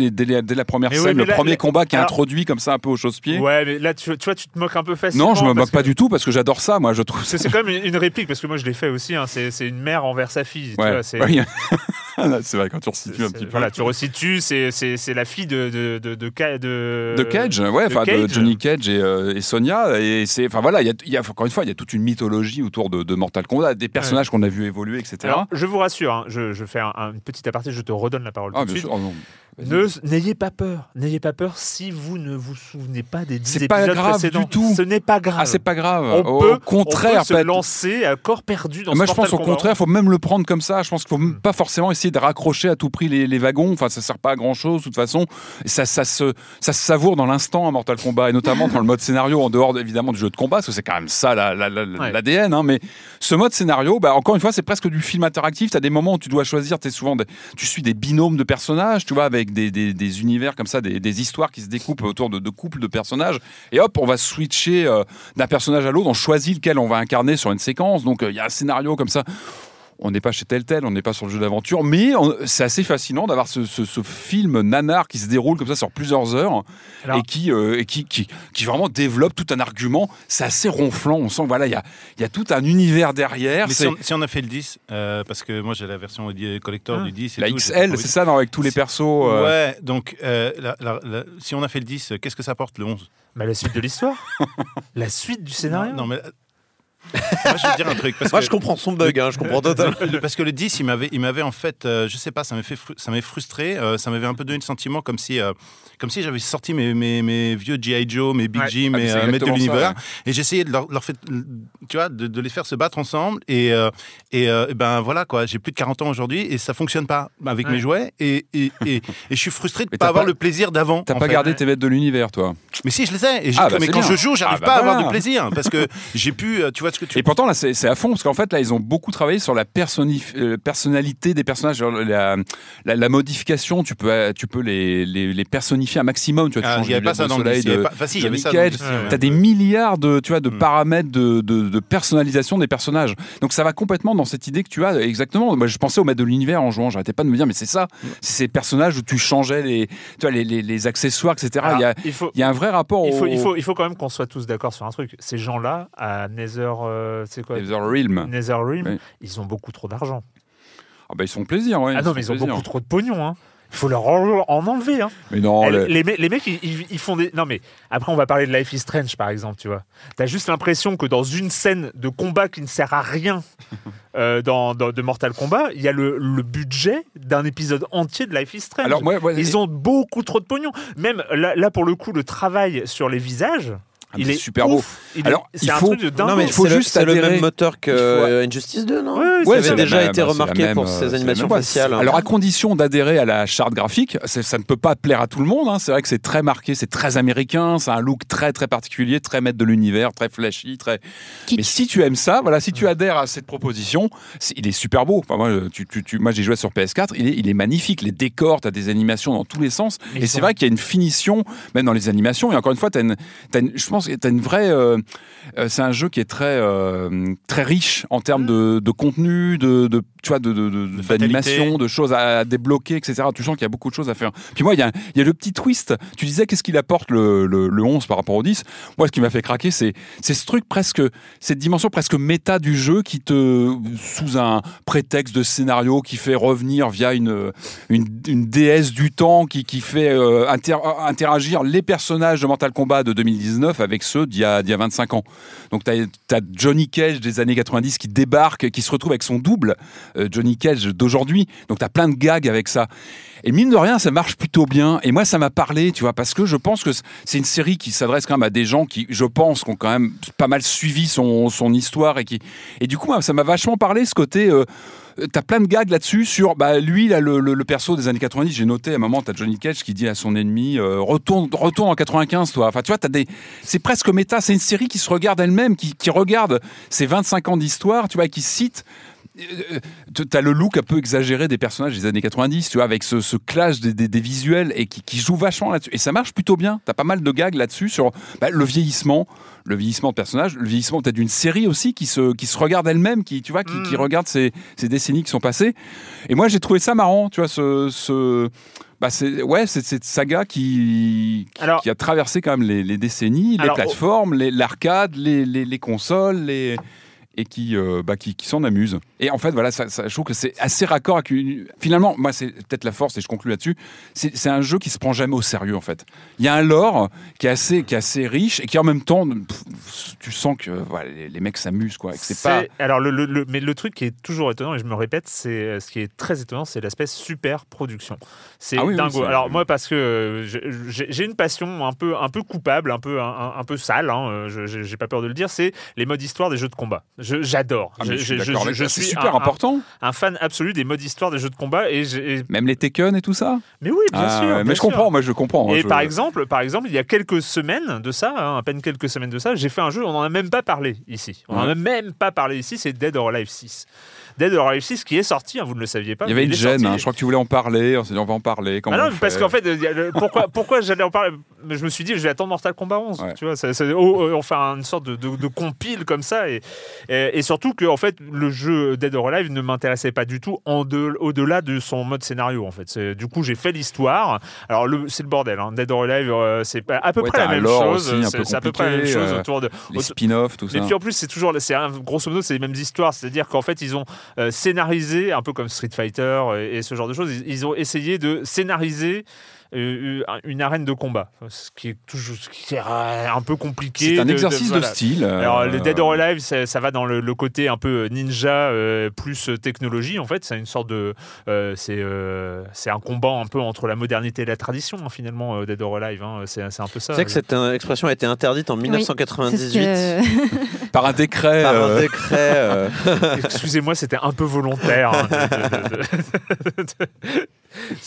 la première Mais scène, le là- premier là- combat qui est alors- introduit comme ça un peu au chausse-pied. Ouais, mais là, tu, tu vois, tu te moques un peu facilement. non, je me moque pas du tout parce que j'adore ça, moi, je trouve C'est quand même une, réplique, parce que moi je l'ai fait aussi. hein, c'est une mère envers sa fille. tu Ouais. vois, c'est- Oui. c'est vrai, quand tu resitues un petit peu. Voilà, tu resitues, c'est la fille de de de de, de, Cage, ouais, enfin de, Cage. Johnny Cage et, euh, et Sonia. Et c'est, enfin voilà, il y a, y a- encore une fois, il y a toute une mythologie autour de, Mortal Kombat, des personnages qu'on a vu évoluer, etc. Alors, je vous rassure, hein, je, je fais un, un petit aparté, je te redonne la parole Ah, tout de suite. sûr. Oh, N'ayez pas peur, n'ayez pas peur si vous ne vous souvenez pas des 10 C'est épisodes pas grave précédents. du tout. Ce n'est pas grave. Ah, c'est pas grave. On Au peut, contraire, on peut se lancer à corps perdu dans Moi, ce je pense au Kombat. contraire, il faut même le prendre comme ça. Je pense qu'il faut même pas forcément essayer de raccrocher à tout prix les, les wagons. Enfin, ça sert pas à grand chose, de toute façon. Ça, ça, se, ça se savoure dans l'instant à Mortal Kombat, et notamment dans le mode scénario, en dehors évidemment du jeu de combat, parce que c'est quand même ça la- la- la- Ouais. l'ADN. hein. mais ce mode scénario, bah, encore une fois, c'est presque du film interactif. Tu as des moments où tu dois choisir, es souvent des- tu suis des binômes de personnages, tu vois, avec des, des- univers comme ça, des, des histoires qui se découpent autour de, de couples de personnages. Et hop, on va switcher euh, d'un personnage à l'autre, on choisit lequel on va incarner sur une séquence. Donc euh, il y a un scénario comme ça. On n'est pas chez tel tel, on n'est pas sur le jeu d'aventure, mais c'est assez fascinant d'avoir ce, ce- ce film nanar qui se déroule comme ça sur plusieurs heures Alors- et, qui, euh, et qui, qui, qui vraiment développe tout un argument. C'est assez ronflant, on sent voilà il y a, il y a tout un univers derrière. Mais si on, si on a fait le 10, euh, parce que moi j'ai la version euh, collector Ah. du 10. et la tout, XL, c'est ça, non, avec tous les persos. euh, Ouais, donc euh, la- la- la- si on a fait le 10, euh, qu'est-ce que ça porte le 11 Bah, la suite de l'histoire La suite du scénario Non, non, mais. Moi, je vais te dire un truc. Parce Moi, que je comprends son bug, hein, je comprends totalement. Le- Parce que le 10, il m'avait, il m'avait en fait, euh, je sais pas, ça m'avait fait, fru- ça m'avait frustré, euh, ça m'avait un peu donné le sentiment comme si, euh, comme si j'avais sorti mes, mes, mes vieux G.I. Joe, mes Big Ouais. Jim, Ah, mes Maîtres de l'univers, ouais. et j'essayais de leur, leur faire, tu vois, de, de les faire se battre ensemble, et, euh, et, euh, et ben voilà quoi, j'ai plus de 40 ans aujourd'hui et ça fonctionne pas avec Ouais. mes jouets, et, et, et, et je suis frustré de Mais pas avoir le plaisir d'avant. T'as pas fait. gardé tes maîtres de l'univers, toi. Mais si, je les ai. Et Ah, bah, mais quand bien. je joue, j'arrive Ah, bah, pas à avoir du plaisir parce que j'ai pu, tu vois que tu. Et pourtant, là, c'est à fond, parce qu'en fait, là, ils ont beaucoup travaillé sur la personnif- euh, personnalité des personnages, genre la, la, la modification. Tu peux, euh, tu peux les, les, les personnifier un maximum. Tu vois, tu Ah, changes il y avait pas ça dans soleil de pas- enfin, si, Johnny Cage. ouais. T'as des milliards de, tu vois, de Hmm. paramètres de, de, de personnalisation des personnages. Donc, ça va complètement dans cette idée que tu as. Exactement. Moi, je pensais au maître de l'univers en jouant. J'arrêtais pas de me dire, mais c'est ça. Hmm. C'est ces personnages où tu changeais les, tu vois, les, les, les accessoires, etc. Alors, il, y a, il faut, il y a un vrai rapport il faut, au il, faut, il faut quand même qu'on soit tous d'accord sur un truc. Ces gens-là, à Nether, euh, c'est quoi Netherrealm. Netherrealm, Oui. ils ont beaucoup trop d'argent. Ah bah, ils sont plaisir, ouais. ah non, mais ils ont plaisir. beaucoup trop de pognon. Hein. Il faut leur en, en enlever. Hein. Mais non, Eh, les- les, me- les mecs, ils, font des. Non, mais après, on va parler de Life is Strange, par exemple, tu vois. T'as juste l'impression que dans une scène de combat qui ne sert à rien euh, dans, dans- de Mortal Kombat, il y a le, le budget d'un épisode entier de Life is Strange. Alors, ils ont beaucoup trop de pognon. Même là, là, pour le coup, le travail sur les visages. Ah, il est super ouf. beau. Il est- Alors, il un faut- truc de dingue. Non, mais Il faut c'est le- juste c'est le adhérer. même moteur que euh, Injustice 2, non Ouais, ouais, Ça c'est avait déjà même- été remarqué même, pour euh, ses la animations faciales. Alors, à condition d'adhérer à la charte graphique, ça ne peut pas plaire à tout le monde. hein. C'est vrai que c'est très marqué, c'est très américain, c'est un look très très particulier, très maître de l'univers, très flashy, très. Mais si tu aimes ça, voilà, si tu adhères à cette proposition, il est super beau. Enfin, moi, tu, tu- tu- moi j'ai joué sur PS4, il est, il est magnifique. Les décors, tu as des animations dans tous les sens. Mais et c'est vrai qu'il y a une finition, même dans les animations. Et encore une fois, une, t'as une- je pense que tu as une vraie. euh, euh, c'est un jeu qui est très, euh, très riche en termes de, de contenu, de, de, tu vois, de- de- d'animation, de choses à débloquer, etc. Tu sens qu'il y a beaucoup de choses à faire. Puis moi, il y a, il y a le petit twist. Tu disais qu'est-ce qu'il apporte le, le, le 11 par rapport au 10. Moi, ce qui m'a fait craquer, c'est, ce truc presque, cette dimension presque méta du jeu qui te, sous un prétexte de scénario qui fait revenir via une, une, une déesse du temps qui, qui fait euh, inter- interagir les personnages de Mortal Kombat de 2019 avec ceux d'il y y a 25 ans. Donc tu as, Johnny Cage des années 90 qui débarque, qui se retrouve avec son double, euh, Johnny Cage d'aujourd'hui. Donc tu as plein de gags avec ça. Et mine de rien, ça marche plutôt bien. Et moi, ça m'a parlé, tu vois, parce que je pense que c'est une série qui s'adresse quand même à des gens qui, je pense, qui ont quand même pas mal suivi son, histoire et qui. Et du coup, ça m'a vachement parlé ce côté. euh, T'as plein de gags là-dessus sur bah, lui, là, le, perso des années 90. J'ai noté à un moment, t'as Johnny Cage qui dit à son ennemi euh, retourne, retourne en 95, toi. Enfin, tu vois, t'as des, c'est presque méta. C'est une série qui se regarde elle-même, qui, regarde ses 25 ans d'histoire, tu vois, qui cite euh, tu as le look un peu exagéré des personnages des années 90, tu vois, avec ce, ce clash des, des- des visuels et qui, qui joue vachement là-dessus. Et ça marche plutôt bien. T'as pas mal de gags là-dessus sur bah, le vieillissement, le vieillissement de personnages, le vieillissement peut-être d'une série aussi qui se, qui se regarde elle-même, qui, tu vois, qui, qui regarde ces, ces décennies qui sont passées. Et moi, j'ai trouvé ça marrant, tu vois, ce. ce bah c'est ouais, c'est cette saga qui, qui, qui a traversé quand même les, les décennies, les Alors, plateformes, l'arcade, les, les, les consoles, les et qui, euh, bah, qui, qui s'en amusent. Et en fait, voilà, ça, ça- je trouve que c'est assez raccord avec une... Finalement, moi, c'est peut-être la force, et je conclue là-dessus, c'est c'est un jeu qui se prend jamais au sérieux, en fait. Il y a un lore qui est assez, qui est assez riche, et qui en même temps, pff, tu sens que voilà, les, les mecs s'amusent, quoi. et que C'est pas... Alors, le, le- le- mais le truc qui est toujours étonnant, et je me répète, c'est euh, ce qui est très étonnant, c'est l'aspect super production. C'est Ah oui, dingo. Alors, moi, parce que euh, j'ai- une passion un peu, un peu coupable, un peu, un, un peu sale, hein, j'ai pas peur de le dire, c'est les modes histoire des jeux de combat. J'adore. Ah, je suis Je- je super un- important. Un, fan absolu des modes histoire des jeux de combat. Et, et- Même les Tekken et tout ça Mais oui, bien Ah, sûr. bien mais je sûr. comprends, moi je comprends. Et je- par exemple, par exemple, il y a quelques semaines de ça, hein, à peine quelques semaines de ça, j'ai fait un jeu, on n'en a même pas parlé ici. On n'en a même pas parlé ici, c'est Dead or Alive 6. Dead or Alive 6 qui est sorti, hein, vous ne le saviez pas. Il y avait une gêne, hein, je crois que tu voulais en parler, on s'est dit on va en parler. comment Ah non, on parce qu'en fait, le- pourquoi, pourquoi j'allais en parler? Je me suis dit, je vais attendre Mortal Kombat 11. Tu vois, ça- ça- oh, oh, on fait une sorte de, de- de compile comme ça. Et, et, et surtout que, en fait, le jeu Dead or Alive ne m'intéressait pas du tout au-delà de son mode scénario. En fait. Du coup, j'ai fait l'histoire. Alors, c'est le bordel. hein. Dead or Alive, euh, c'est à peu Ouais, près la même chose. C'est à peu près la même chose euh, autour de. les spin-offs, tout ça. puis en plus, c'est toujours, grosso modo, c'est les mêmes histoires. C'est-à-dire qu'en fait, ils ont euh, scénarisé, un peu comme Street Fighter et, ce genre de choses, ils, ont essayé de scénariser euh, une arène de combat, ce qui est toujours ce qui est euh, un peu compliqué. C'est un exercice de style, euh, Alors, le Dead or Alive, ça, ça va dans le, le côté un peu ninja euh, plus technologie. En fait, c'est une sorte de, euh, c'est euh, c'est un combat un peu entre la modernité et la tradition hein, finalement. euh, Dead or Alive, hein. c'est c'est un peu ça. Tu sais que cette euh, expression a été interdite en 1998 par un décret. Par un euh, décret. euh. Excusez-moi, c'était un peu volontaire. hein, de- de- de- de-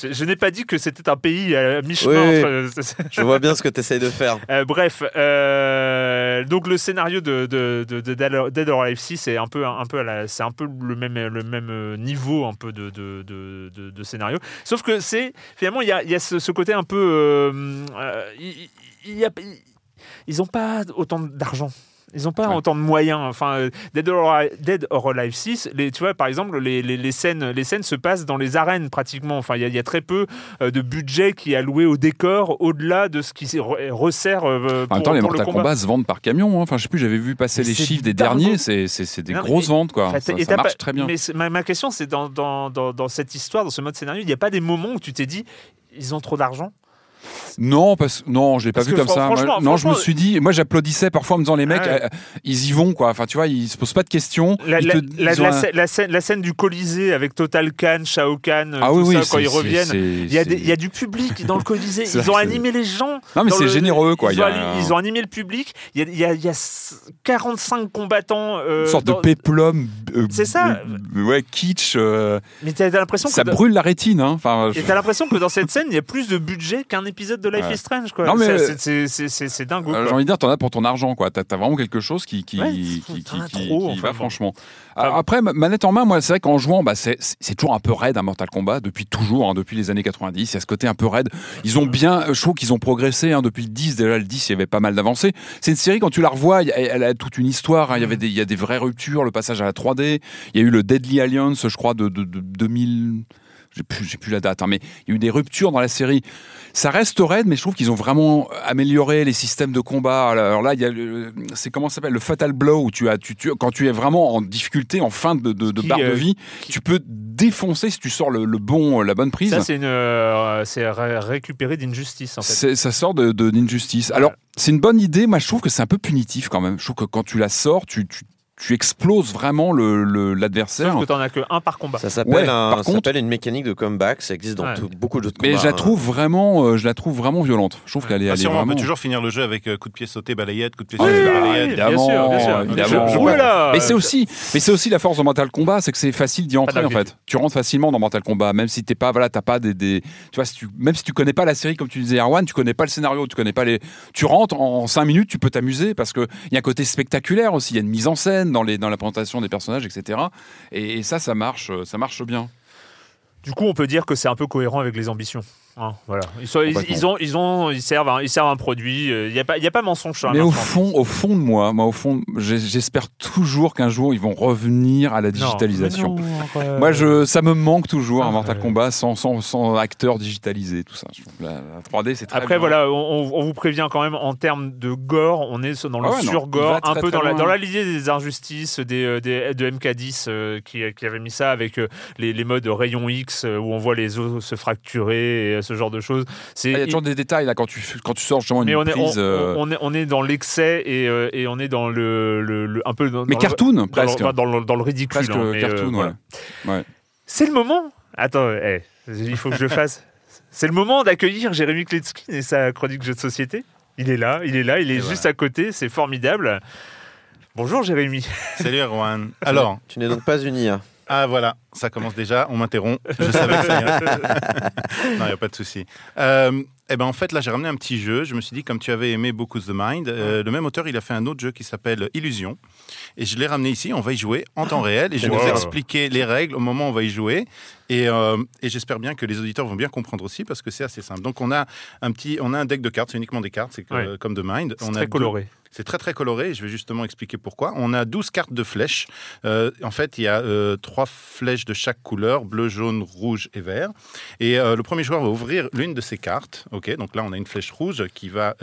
Je, n'ai pas dit que c'était un pays à mi-chemin Oui, entre. je vois bien ce que tu essayes de faire. Euh, bref, euh, donc le scénario de, de, de- de Dead or- Alive 6 c'est un peu, un peu, c'est un peu le même, le même euh, niveau un peu de, scénario. Sauf que c'est finalement il y a, il y a ce, ce côté un peu, euh, euh, y a- ils n'ont pas autant d'argent. Ils n'ont pas autant de moyens. Enfin, euh, Dead or, Alive- Dead or Alive 6, les, tu vois, par exemple, les, les- les scènes, les scènes se passent dans les arènes pratiquement. Enfin, il y, a- il y a très peu euh, de budget qui est alloué au décor au-delà de ce qui resserre euh, pour, En même temps, les pour le Mortal combat. Kombat se vendent par camion. hein. Enfin, je sais plus, j'avais vu passer Mais les chiffres des derniers. C'est des Non, mais- grosses ventes, quoi. Ça, marche pas- très bien. Mais ma, ma question, c'est dans, dans, dans, dans cette histoire, dans ce mode scénario, il n'y a pas des moments où tu t'es dit, ils ont trop d'argent? Non, parce non, je l'ai pas vu comme ça. franchement- non, je me suis dit, moi j'applaudissais parfois en me disant les mecs, ouais. euh, ils y vont quoi. Enfin, tu vois, ils se posent pas de questions. la, la- te- la- un- scène, la scène- la scène du Colisée avec Total Khan, Shao Kahn, Ah tout oui, oui, quand ils reviennent, il y, a des- c'est- il y a du public dans le Colisée. Ils ont animé les gens. Non, mais c'est généreux, quoi. Ils, y ont, a ali- un- ils ont animé le public. Il y a, il y a- il y a 45 combattants. euh, une sorte dans- de péplum. euh, C'est ça. ouais, kitsch. Mais t'as l'impression que ça brûle la rétine. Hein. Enfin, t'as l'impression que dans cette scène, il y a plus de budget qu'un épisode de Life Ouais. is Strange. Quoi. Non, mais- C'est- dingo. Euh. J'ai envie de dire, t'en as pour ton argent, quoi. T'as as vraiment quelque chose qui, qui, Ouais, qui, qui, trop, qui enfin, va franchement. Après, ma- manette en main, moi, c'est vrai qu'en jouant, bah, c'est toujours un peu raide un Mortal Kombat depuis toujours, hein, depuis les années 90. Il y a ce côté un peu raide. Ils ont bien, je trouve qu'ils ont progressé hein, depuis le 10. Déjà, le 10, il y avait pas mal d'avancées. C'est une série, quand tu la revois, elle a toute une histoire. hein. Il y avait des, il y a des vraies ruptures, le passage à la 3D. Il y a eu le Deadly Alliance, je crois, de, de, de 2000. J'ai plus, plus la date, hein, mais il y a eu des ruptures dans la série. Ça reste raide, mais je trouve qu'ils ont vraiment amélioré les systèmes de combat. Alors là, il y a le, c'est comment ça s'appelle le fatal blow où tu as, tu, tu- quand tu es vraiment en difficulté, en fin de, de, de Qui, barre de euh, vie, tu peux défoncer si tu sors le, le bon, la bonne prise. Ça, c'est euh, c'est ré- récupéré d'injustice, en fait. Ça sort de, d'injustice. Alors, c'est une bonne idée. Moi, je trouve que c'est un peu punitif quand même. Je trouve que quand tu la sors, tu, tu, tu exploses vraiment le- le- l'adversaire. Sauf que t'en as que un par combat. Ça s'appelle Ouais, un- par ça contre- s'appelle une mécanique de comeback. Ça existe dans Ouais. tout- beaucoup de jeux de combat. Mais je la hein. trouve vraiment, euh, je la trouve vraiment violente. Je trouve qu'elle est, Ah, elle si, est on vraiment. peut toujours finir le jeu avec euh, coup de pied sauté, balayette, coup de pied Oui, sauté, oui, oui, balayette. évidemment, bien sûr, bien sûr. évidemment. Je- je- Ouais. Oula mais c'est aussi, mais c'est aussi la force de Mortal Kombat, c'est que c'est facile d'y entrer en fait. Tu rentres facilement dans Mortal Kombat, même si t'es pas, voilà, t'as pas des, des- tu vois, si tu, même si tu connais pas la série comme tu disais Erwan, tu connais pas le scénario, tu connais pas les, tu rentres en 5 minutes, tu peux t'amuser parce que il y a un côté spectaculaire aussi, il y a une mise en scène, dans, les, la présentation des personnages, etc. Et, et ça, ça marche, euh, ça marche bien. Du coup, on peut dire que c'est un peu cohérent avec les ambitions. Hein, voilà. Ils, sont- ils- ont, ils, ont, ils, servent un, ils servent un produit. Il n'y a, pas- y a pas mensonge la Mais au fond, au fond de moi, moi au fond, j'espère toujours qu'un jour ils vont revenir à la digitalisation. non, arrête. Moi, je, ça me manque toujours un Mortal Kombat sans, sans, sans acteurs digitalisés, tout ça. Je trouve que la, la 3D, c'est très Après, bien. voilà, on, on- vous prévient quand même en termes de gore, on est dans le Ah ouais, surgore, un très, peu très dans la, dans la lignée des injustices des, euh, des- de MK10 euh, qui, qui avait mis ça avec euh, les, les modes rayon X euh, où on voit les os se fracturer et euh, ce genre de choses. C'est Ah, Il y a toujours des détails là quand tu, quand tu sors justement une mais on est, on, prise. euh, on est, on est dans l'excès et, euh, et on est dans le, le- le- un peu dans, Mais dans cartoon, le, presque. dans, le- dans le, dans le ridicule. Presque hein, mais, euh, cartoon, voilà. ouais. Ouais. C'est le moment. Attends, eh, il faut que je le fasse. C'est le moment d'accueillir Jérémy Kletsky et sa chronique jeux de société. Il est là, il est là, il est juste à côté, c'est formidable. Bonjour Jérémy. Salut Erwan. Alors, Tu n'es donc pas une IA. Ah voilà, ça commence déjà, on m'interrompt. Je savais que ça non, il n'y a pas de souci. Euh, eh ben en fait, là, j'ai ramené un petit jeu. Je me suis dit, comme tu avais aimé beaucoup The Mind, euh, le même auteur, il a fait un autre jeu qui s'appelle Illusion. Et je l'ai ramené ici, on va y jouer en temps réel. Et je vais Wow. vous expliquer les règles au moment où on va y jouer. Et, euh, et j'espère bien que les auditeurs vont bien comprendre aussi, parce que c'est assez simple. Donc on a un petit, on a un deck de cartes, c'est uniquement des cartes, c'est Ouais. comme The Mind. C'est a très deux- coloré. C'est très très coloré, et je vais justement expliquer pourquoi. On a 12 cartes de flèches. Euh, en fait, il y a euh, trois flèches de chaque couleur, bleu, jaune, rouge et vert. Et euh, le premier joueur va ouvrir l'une de ces cartes. Ok, donc là on a une flèche rouge qui va,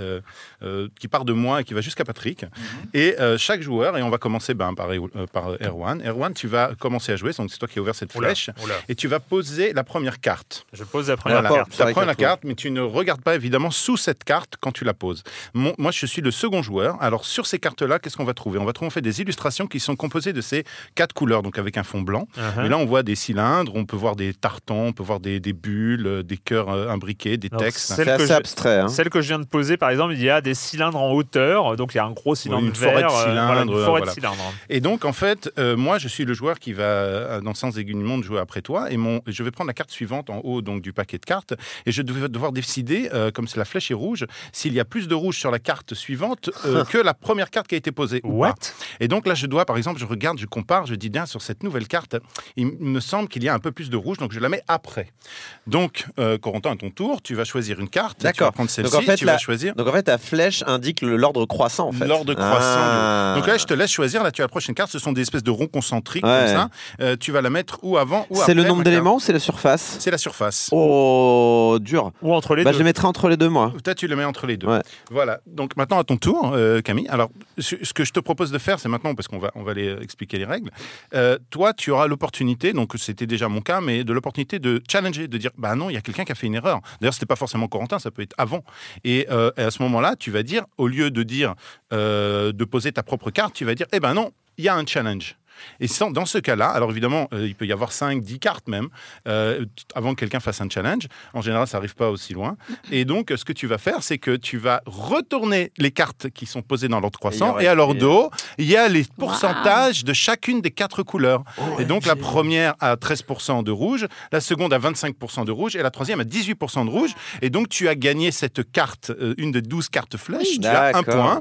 qui part de moi et qui va jusqu'à Patrick. Et euh, chaque joueur, et on va commencer ben, par, par Erwan. Erwan, tu vas commencer à jouer, donc c'est toi qui as ouvert cette Oula, flèche. oula. Et tu vas poser la première carte. Je pose la première Voilà. carte. Tu prends la carte, mais tu ne regardes pas évidemment sous cette carte quand tu la poses. Mon- moi, je suis le second joueur. Alors, sur ces cartes-là, qu'est-ce qu'on va trouver? On va trouver en fait des illustrations qui sont composées de ces quatre couleurs, donc avec un fond blanc. Uh-huh. Et là, on voit des cylindres, on peut voir des tartans, on peut voir des, des bulles, euh, des cœurs euh, imbriqués, des Alors, textes. celle que je- Celle que je viens de poser, par exemple, il y a des cylindres en hauteur, donc il y a un gros cylindre une vert, forêt de euh, cylindres. voilà, une forêt voilà. de cylindres. Et donc, en fait, euh, moi, je suis le joueur qui va, dans le sens aigu du monde, jouer après toi. Et mon, je vais prendre la carte suivante en haut donc, du paquet de cartes. Et je vais devoir décider, euh, comme si la flèche est rouge, s'il y a plus de rouge sur la carte suivante euh, que la première carte qui a été posée. What? Et donc là, je dois, par exemple, je regarde, je compare, je dis bien sur cette nouvelle carte, il me semble qu'il y a un peu plus de rouge, donc je la mets après. Donc, euh, Corentin, à ton tour, tu vas choisir une carte. Tu vas D'accord. prendre celle-ci, en fait, tu la- vas choisir. Donc en fait, ta flèche indique le- l'ordre croissant. En fait. L'ordre croissant. Ah. Donc là, je te laisse choisir. Là, tu as la prochaine carte. Ce sont des espèces de ronds concentriques Ouais. comme ça. Euh, tu vas la mettre ou avant ou après. C'est le nombre d'éléments ou c'est la surface? C'est la surface. Oh, dur. Ou entre les bah, deux. Je les mettrai entre les deux, moi. Peut-être tu le mets entre les deux. Ouais. Voilà. Donc maintenant à ton tour, euh, Camille. Alors, ce que je te propose de faire, c'est maintenant parce qu'on va on va aller euh, expliquer les règles. Euh, toi, tu auras l'opportunité. Donc c'était déjà mon cas, mais de l'opportunité de challenger, de dire bah non, il y a quelqu'un qui a fait une erreur. D'ailleurs, c'était pas forcément Corentin, ça peut être avant. Et, euh, et à ce moment-là, tu vas dire au lieu de dire euh, de poser ta propre carte, tu vas dire eh ben non, il y a un challenge. Et sans- dans ce cas-là, alors évidemment, euh, il peut y avoir 5, 10 cartes même, euh, avant que quelqu'un fasse un challenge. En général, ça n'arrive pas aussi loin. Et donc, ce que tu vas faire, c'est que tu vas retourner les cartes qui sont posées dans l'ordre croissant. aurait Et, à leur dos, il y a les pourcentages de chacune des quatre couleurs. et donc, la première a 13% de rouge, la seconde a 25% de rouge, et la troisième a 18% de rouge. Et donc, tu as gagné cette carte, euh, une des 12 cartes flèches. Tu as un point.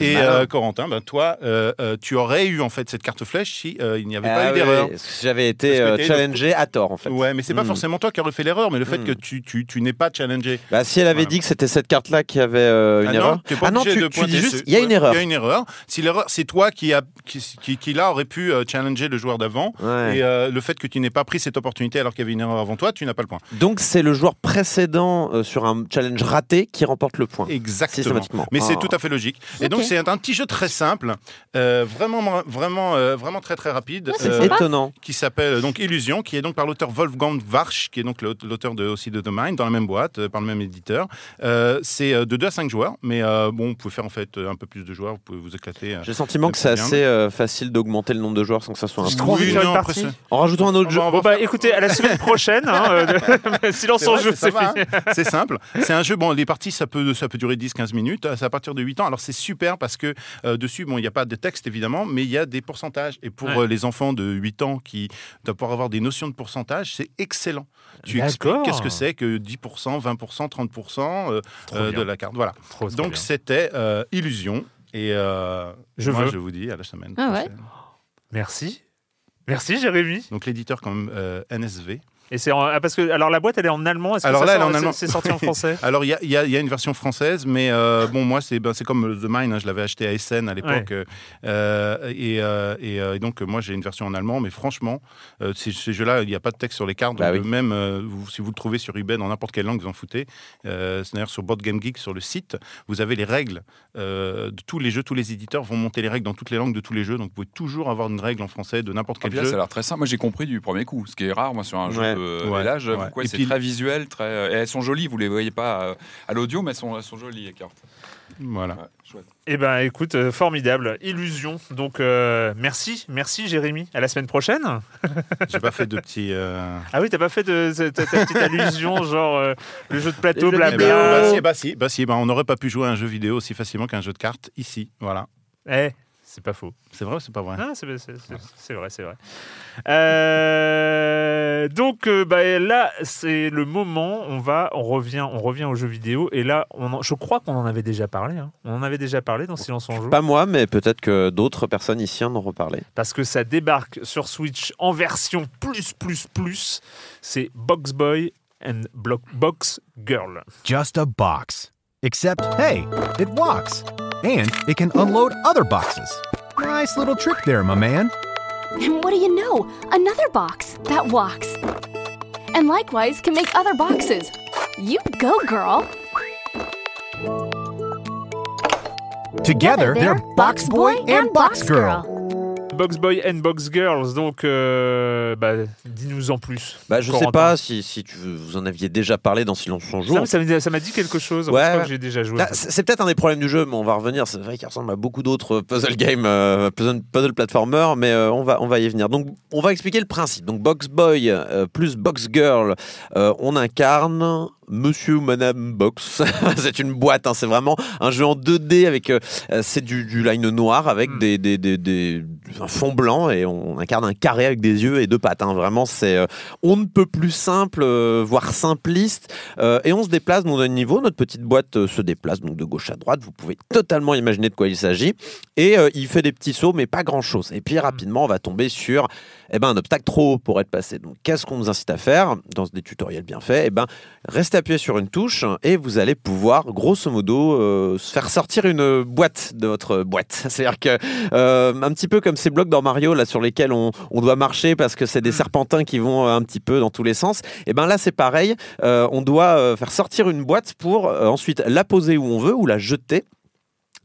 Et euh, Corentin, ben, toi, euh, euh, tu aurais eu en fait cette carte flèche euh, il n'y avait Ah pas eu d'erreur. J'avais été euh, challengé à tort, en fait. Ouais, mais c'est pas Hmm. forcément toi qui aurais fait l'erreur, mais le fait Hmm. que tu, tu, tu n'es pas challengé. Bah, si elle avait dit que c'était cette carte-là qui avait euh, une Ah erreur. non, t'es pas ah non, tu, de tu dis juste, il y a une erreur. Il y a une erreur. Si l'erreur, c'est toi qui, a, qui, qui, qui, là aurait pu euh, challenger le joueur d'avant. Ouais. Et euh, le fait que tu n'aies pas pris cette opportunité alors qu'il y avait une erreur avant toi, tu n'as pas le point. Donc c'est le joueur précédent euh, sur un challenge raté qui remporte le point. Exactement. Systématiquement. Mais c'est tout à fait logique. Et donc c'est un petit jeu très simple, euh, vraiment, vraiment, euh, vraiment très très rapide, c'est euh. Étonnant. qui s'appelle donc Illusion, qui est donc par l'auteur Wolfgang Warsch, qui est donc l'aute- l'auteur de, aussi de The Mind, dans la même boîte, euh, par le même éditeur. Euh, c'est euh, de 2 à 5 joueurs, mais euh, bon, vous pouvez faire en fait euh, un peu plus de joueurs, vous pouvez vous éclater. euh. J'ai le sentiment que c'est assez euh, facile d'augmenter le nombre de joueurs sans que ça soit un de faire non, une après, En rajoutant un autre On jeu. Bon bah faire- écoutez, à la semaine prochaine, hein, euh, silence en vrai, jeu, c'est va, fini. hein. C'est simple. C'est un jeu, bon, les parties, ça peut, ça peut durer 10-15 minutes. C'est à partir de 8 ans. Alors, c'est super parce que euh, dessus, bon, il n'y a pas de texte, évidemment, mais il y a des pourcentages. Et pour Ouais. euh, les enfants de 8 ans qui doivent pouvoir avoir des notions de pourcentage, c'est excellent. Tu expliques qu'est-ce que c'est que 10%, 20%, 30% euh, Trop euh, bien. de la carte. Voilà. Trop, trop Donc, c'était euh, Illusion. Et euh, Je moi, veux. je vous dis à la semaine Ah ouais. prochaine. Merci. Merci, Jérémy. Donc l'éditeur comme euh, NSV. Et c'est en- ah, parce que alors la boîte elle est en allemand. Est-ce que Alors ça là, elle est sort- en allemand. C'est c'est sorti en français. Alors, il y a, y y une version française, mais euh, bon, moi, c'est ben, c'est comme The Mine, hein, je l'avais acheté à Essen à l'époque. euh, euh, et, euh, et, euh, et donc, moi, j'ai une version en allemand, mais franchement, euh, ces, ces jeux-là, il n'y a pas de texte sur les cartes. Bah donc, oui. Même euh, vous- si vous le trouvez sur eBay dans n'importe quelle langue, vous en foutez. Euh, c'est d'ailleurs sur Board Game Geek, sur le site, vous avez les règles euh, de tous les jeux. Tous les éditeurs vont monter les règles dans toutes les langues de tous les jeux. Donc, vous pouvez toujours avoir une règle en français de n'importe Ah, quel là, jeu. ça a l'air très simple. Moi, j'ai compris du premier coup, ce qui est rare, moi, sur un jeu Ouais. Ouais. j'avoue Ouais. que, ouais, Et c'est très visuel, très. et elles sont jolies. Vous les voyez pas euh, à l'audio, mais elles sont, elles sont jolies les cartes. Voilà. Ouais, chouette. Eh ben, écoute, euh, formidable, illusion. Donc, euh, merci, merci, Jérémy. À la semaine prochaine. J'ai pas fait de petits. euh, Ah oui, t'as pas fait de ta, ta petite allusion, genre euh, le jeu de plateau, jeux Eh ben, blabla. bah, si, bah, si, bah, si, bah, on n'aurait pas pu jouer à un jeu vidéo aussi facilement qu'un jeu de cartes ici. Voilà. Eh, c'est pas faux. C'est vrai ou c'est pas vrai? Ah, c'est vrai, c'est vrai. Euh, donc euh, bah, là, c'est le moment. On va, on revient, on revient aux jeux vidéo. Et là, on en- je crois qu'on en avait déjà parlé. hein. On en avait déjà parlé dans Silence en joue. Pas moi, mais peut-être que d'autres personnes ici en ont reparlé. parce que ça débarque sur Switch en version plus plus plus. C'est Box Boy and Block Box Girl. Just a box. Except, hey, it walks. And it can unload other boxes. Nice little trick there, my man. And what do you know? Another box that walks. And likewise can make other boxes. You go, girl. Together, they're Box Boy and Box Girl. Box Boy and Box Girls. Donc, euh, bah, dis-nous en plus. Bah, je sais Corentin. pas si, si tu, vous en aviez déjà parlé dans Silence on joue. Ça, ça m'a dit quelque chose. Ouais, je crois ouais. que j'ai déjà joué. Là, C'est peut-être un des problèmes du jeu, mais on va revenir. C'est vrai qu'il ressemble à beaucoup d'autres puzzle games, euh, puzzle, puzzle platformer, mais euh, on, va, on va y venir. Donc, on va expliquer le principe. Donc, Box Boy euh, plus Box Girl, on incarne Monsieur ou Madame Box. c'est une boîte, hein, c'est vraiment un jeu en 2D avec. euh, c'est du, du line noir avec Hmm. des, des, des- des- un fond blanc et on incarne un carré avec des yeux et deux pattes. hein. Vraiment, c'est. euh, on ne peut plus simple, euh, voire simpliste. Et on se déplace dans un niveau. Notre petite boîte se déplace donc de gauche à droite. Vous pouvez totalement imaginer de quoi il s'agit. Et il fait des petits sauts, mais pas grand chose. Et puis rapidement, on va tomber sur eh ben, un obstacle trop haut pour être passé. Donc, qu'est-ce qu'on nous incite à faire dans des tutoriels bien faits? Eh ben, restez appuyé sur une touche et vous allez pouvoir, grosso modo, euh, faire sortir une boîte de votre boîte. C'est-à-dire que, euh, un petit peu comme ces blocs dans Mario, là, sur lesquels on, on doit marcher parce que c'est des serpentins qui vont euh, un petit peu dans tous les sens. Et ben là, c'est pareil. Euh, on doit faire sortir une boîte pour ensuite la poser où on veut ou la jeter.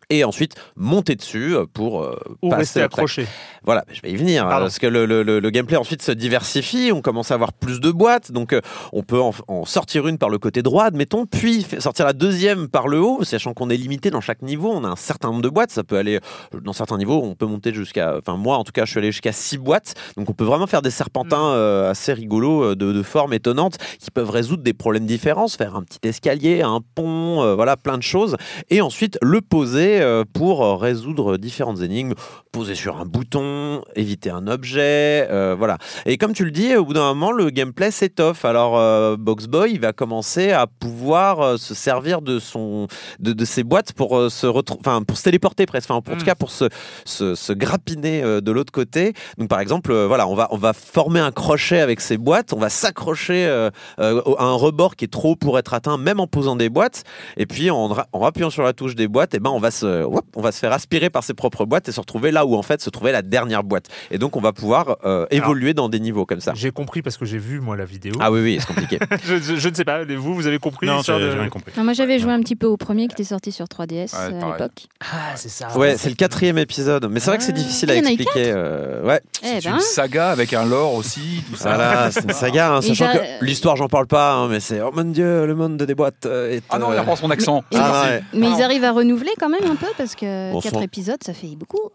Et ensuite monter dessus euh, pour euh, Ou passer rester accroché. Voilà, je vais y venir. Pardon. Parce que le, le- gameplay ensuite se diversifie, on commence à avoir plus de boîtes, donc euh, on peut en, en sortir une par le côté droit, admettons, puis sortir la deuxième par le haut, sachant qu'on est limité dans chaque niveau, on a un certain nombre de boîtes, ça peut aller, euh, dans certains niveaux, on peut monter jusqu'à, enfin moi en tout cas je suis allé jusqu'à six boîtes, donc on peut vraiment faire des serpentins Mm. euh, assez rigolos, de, de forme étonnante, qui peuvent résoudre des problèmes différents, se faire un petit escalier, un pont, voilà, plein de choses, et ensuite le poser euh, pour euh, résoudre différentes énigmes, poser sur un bouton, éviter un objet, euh, voilà. Et comme tu le dis, au bout d'un moment, le gameplay s'étoffe. Alors, euh, Boxboy, il va commencer à pouvoir se servir de son, de, de ses boîtes pour se enfin, pour se téléporter presque, enfin, en tout cas pour se, se, se grappiner de l'autre côté. Donc, par exemple, voilà, on va, on va former un crochet avec ses boîtes, on va s'accrocher euh, à un rebord qui est trop pour être atteint, même en posant des boîtes. Et puis, en, en appuyant sur la touche des boîtes, et ben, on va se, on va se faire aspirer par ses propres boîtes et se retrouver là où en fait se trouvait la dernière boîte. Et donc, on va pouvoir euh, évoluer dans des niveaux comme ça. J'ai compris parce que j'ai vu moi la vidéo. Ah oui, oui, c'est compliqué. je, je- je ne sais pas, vous, vous avez compris Non, j'ai de- j'ai rien compris. Non, moi j'avais joué un petit peu au premier qui était sorti sur 3DS euh, à l'époque. Ah, c'est ça. Ouais, c'est le quatrième épisode. Mais c'est vrai que c'est difficile à expliquer. euh, ouais. Eh C'est ben. une saga avec un lore aussi, tout ça. Voilà, c'est une saga, hein, sachant que l'histoire, j'en parle pas, hein, mais c'est oh mon dieu, le monde des boîtes est. Ah non, il reprend son accent. Ah, ouais. Mais ils arrivent à renouveler quand même un peu parce que Bon 4 sang. épisodes, ça fait beaucoup.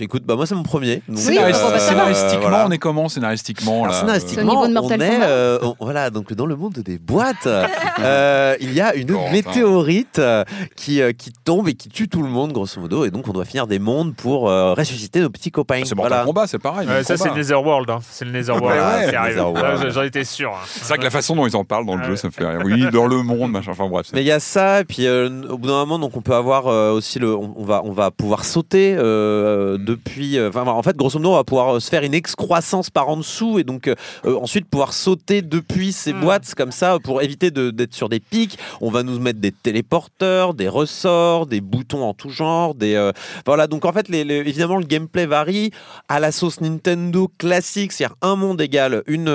Écoute, bah moi c'est mon premier. donc, Oui, euh. Scénaristiquement, voilà. on est comment scénaristiquement Alors, là scénaristiquement, Au niveau de Mortal on est, euh, on- voilà, donc dans le monde des boîtes, euh, il y a une météorite euh, qui, euh, qui tombe et qui tue tout le monde, grosso modo, et donc on doit finir des mondes pour euh, ressusciter nos petits copains. C'est Mortal Voilà. Kombat, c'est pareil. Ça, c'est. Netherworld. Hein. C'est le Netherworld ouais. Ah, J'en étais sûr. hein. C'est vrai que la façon dont ils en parlent dans le Ah jeu, ouais. ça me fait rire. Oui, dans le monde, machin. Enfin bref. Mais il y a ça, et puis euh, au bout d'un moment, donc on peut avoir euh, aussi le, on, on va, on va pouvoir sauter euh, depuis. euh, Enfin, en fait, grosso modo, on va pouvoir euh, se faire une excroissance par en dessous et donc euh, ensuite pouvoir sauter depuis ces boîtes comme ça pour éviter de- d'être sur des pics. On va nous mettre des téléporteurs, des ressorts, des boutons en tout genre. Des, voilà, donc en fait, les- les- évidemment, le gameplay varie à la sauce Nintendo classique, c'est-à-dire un monde égal une,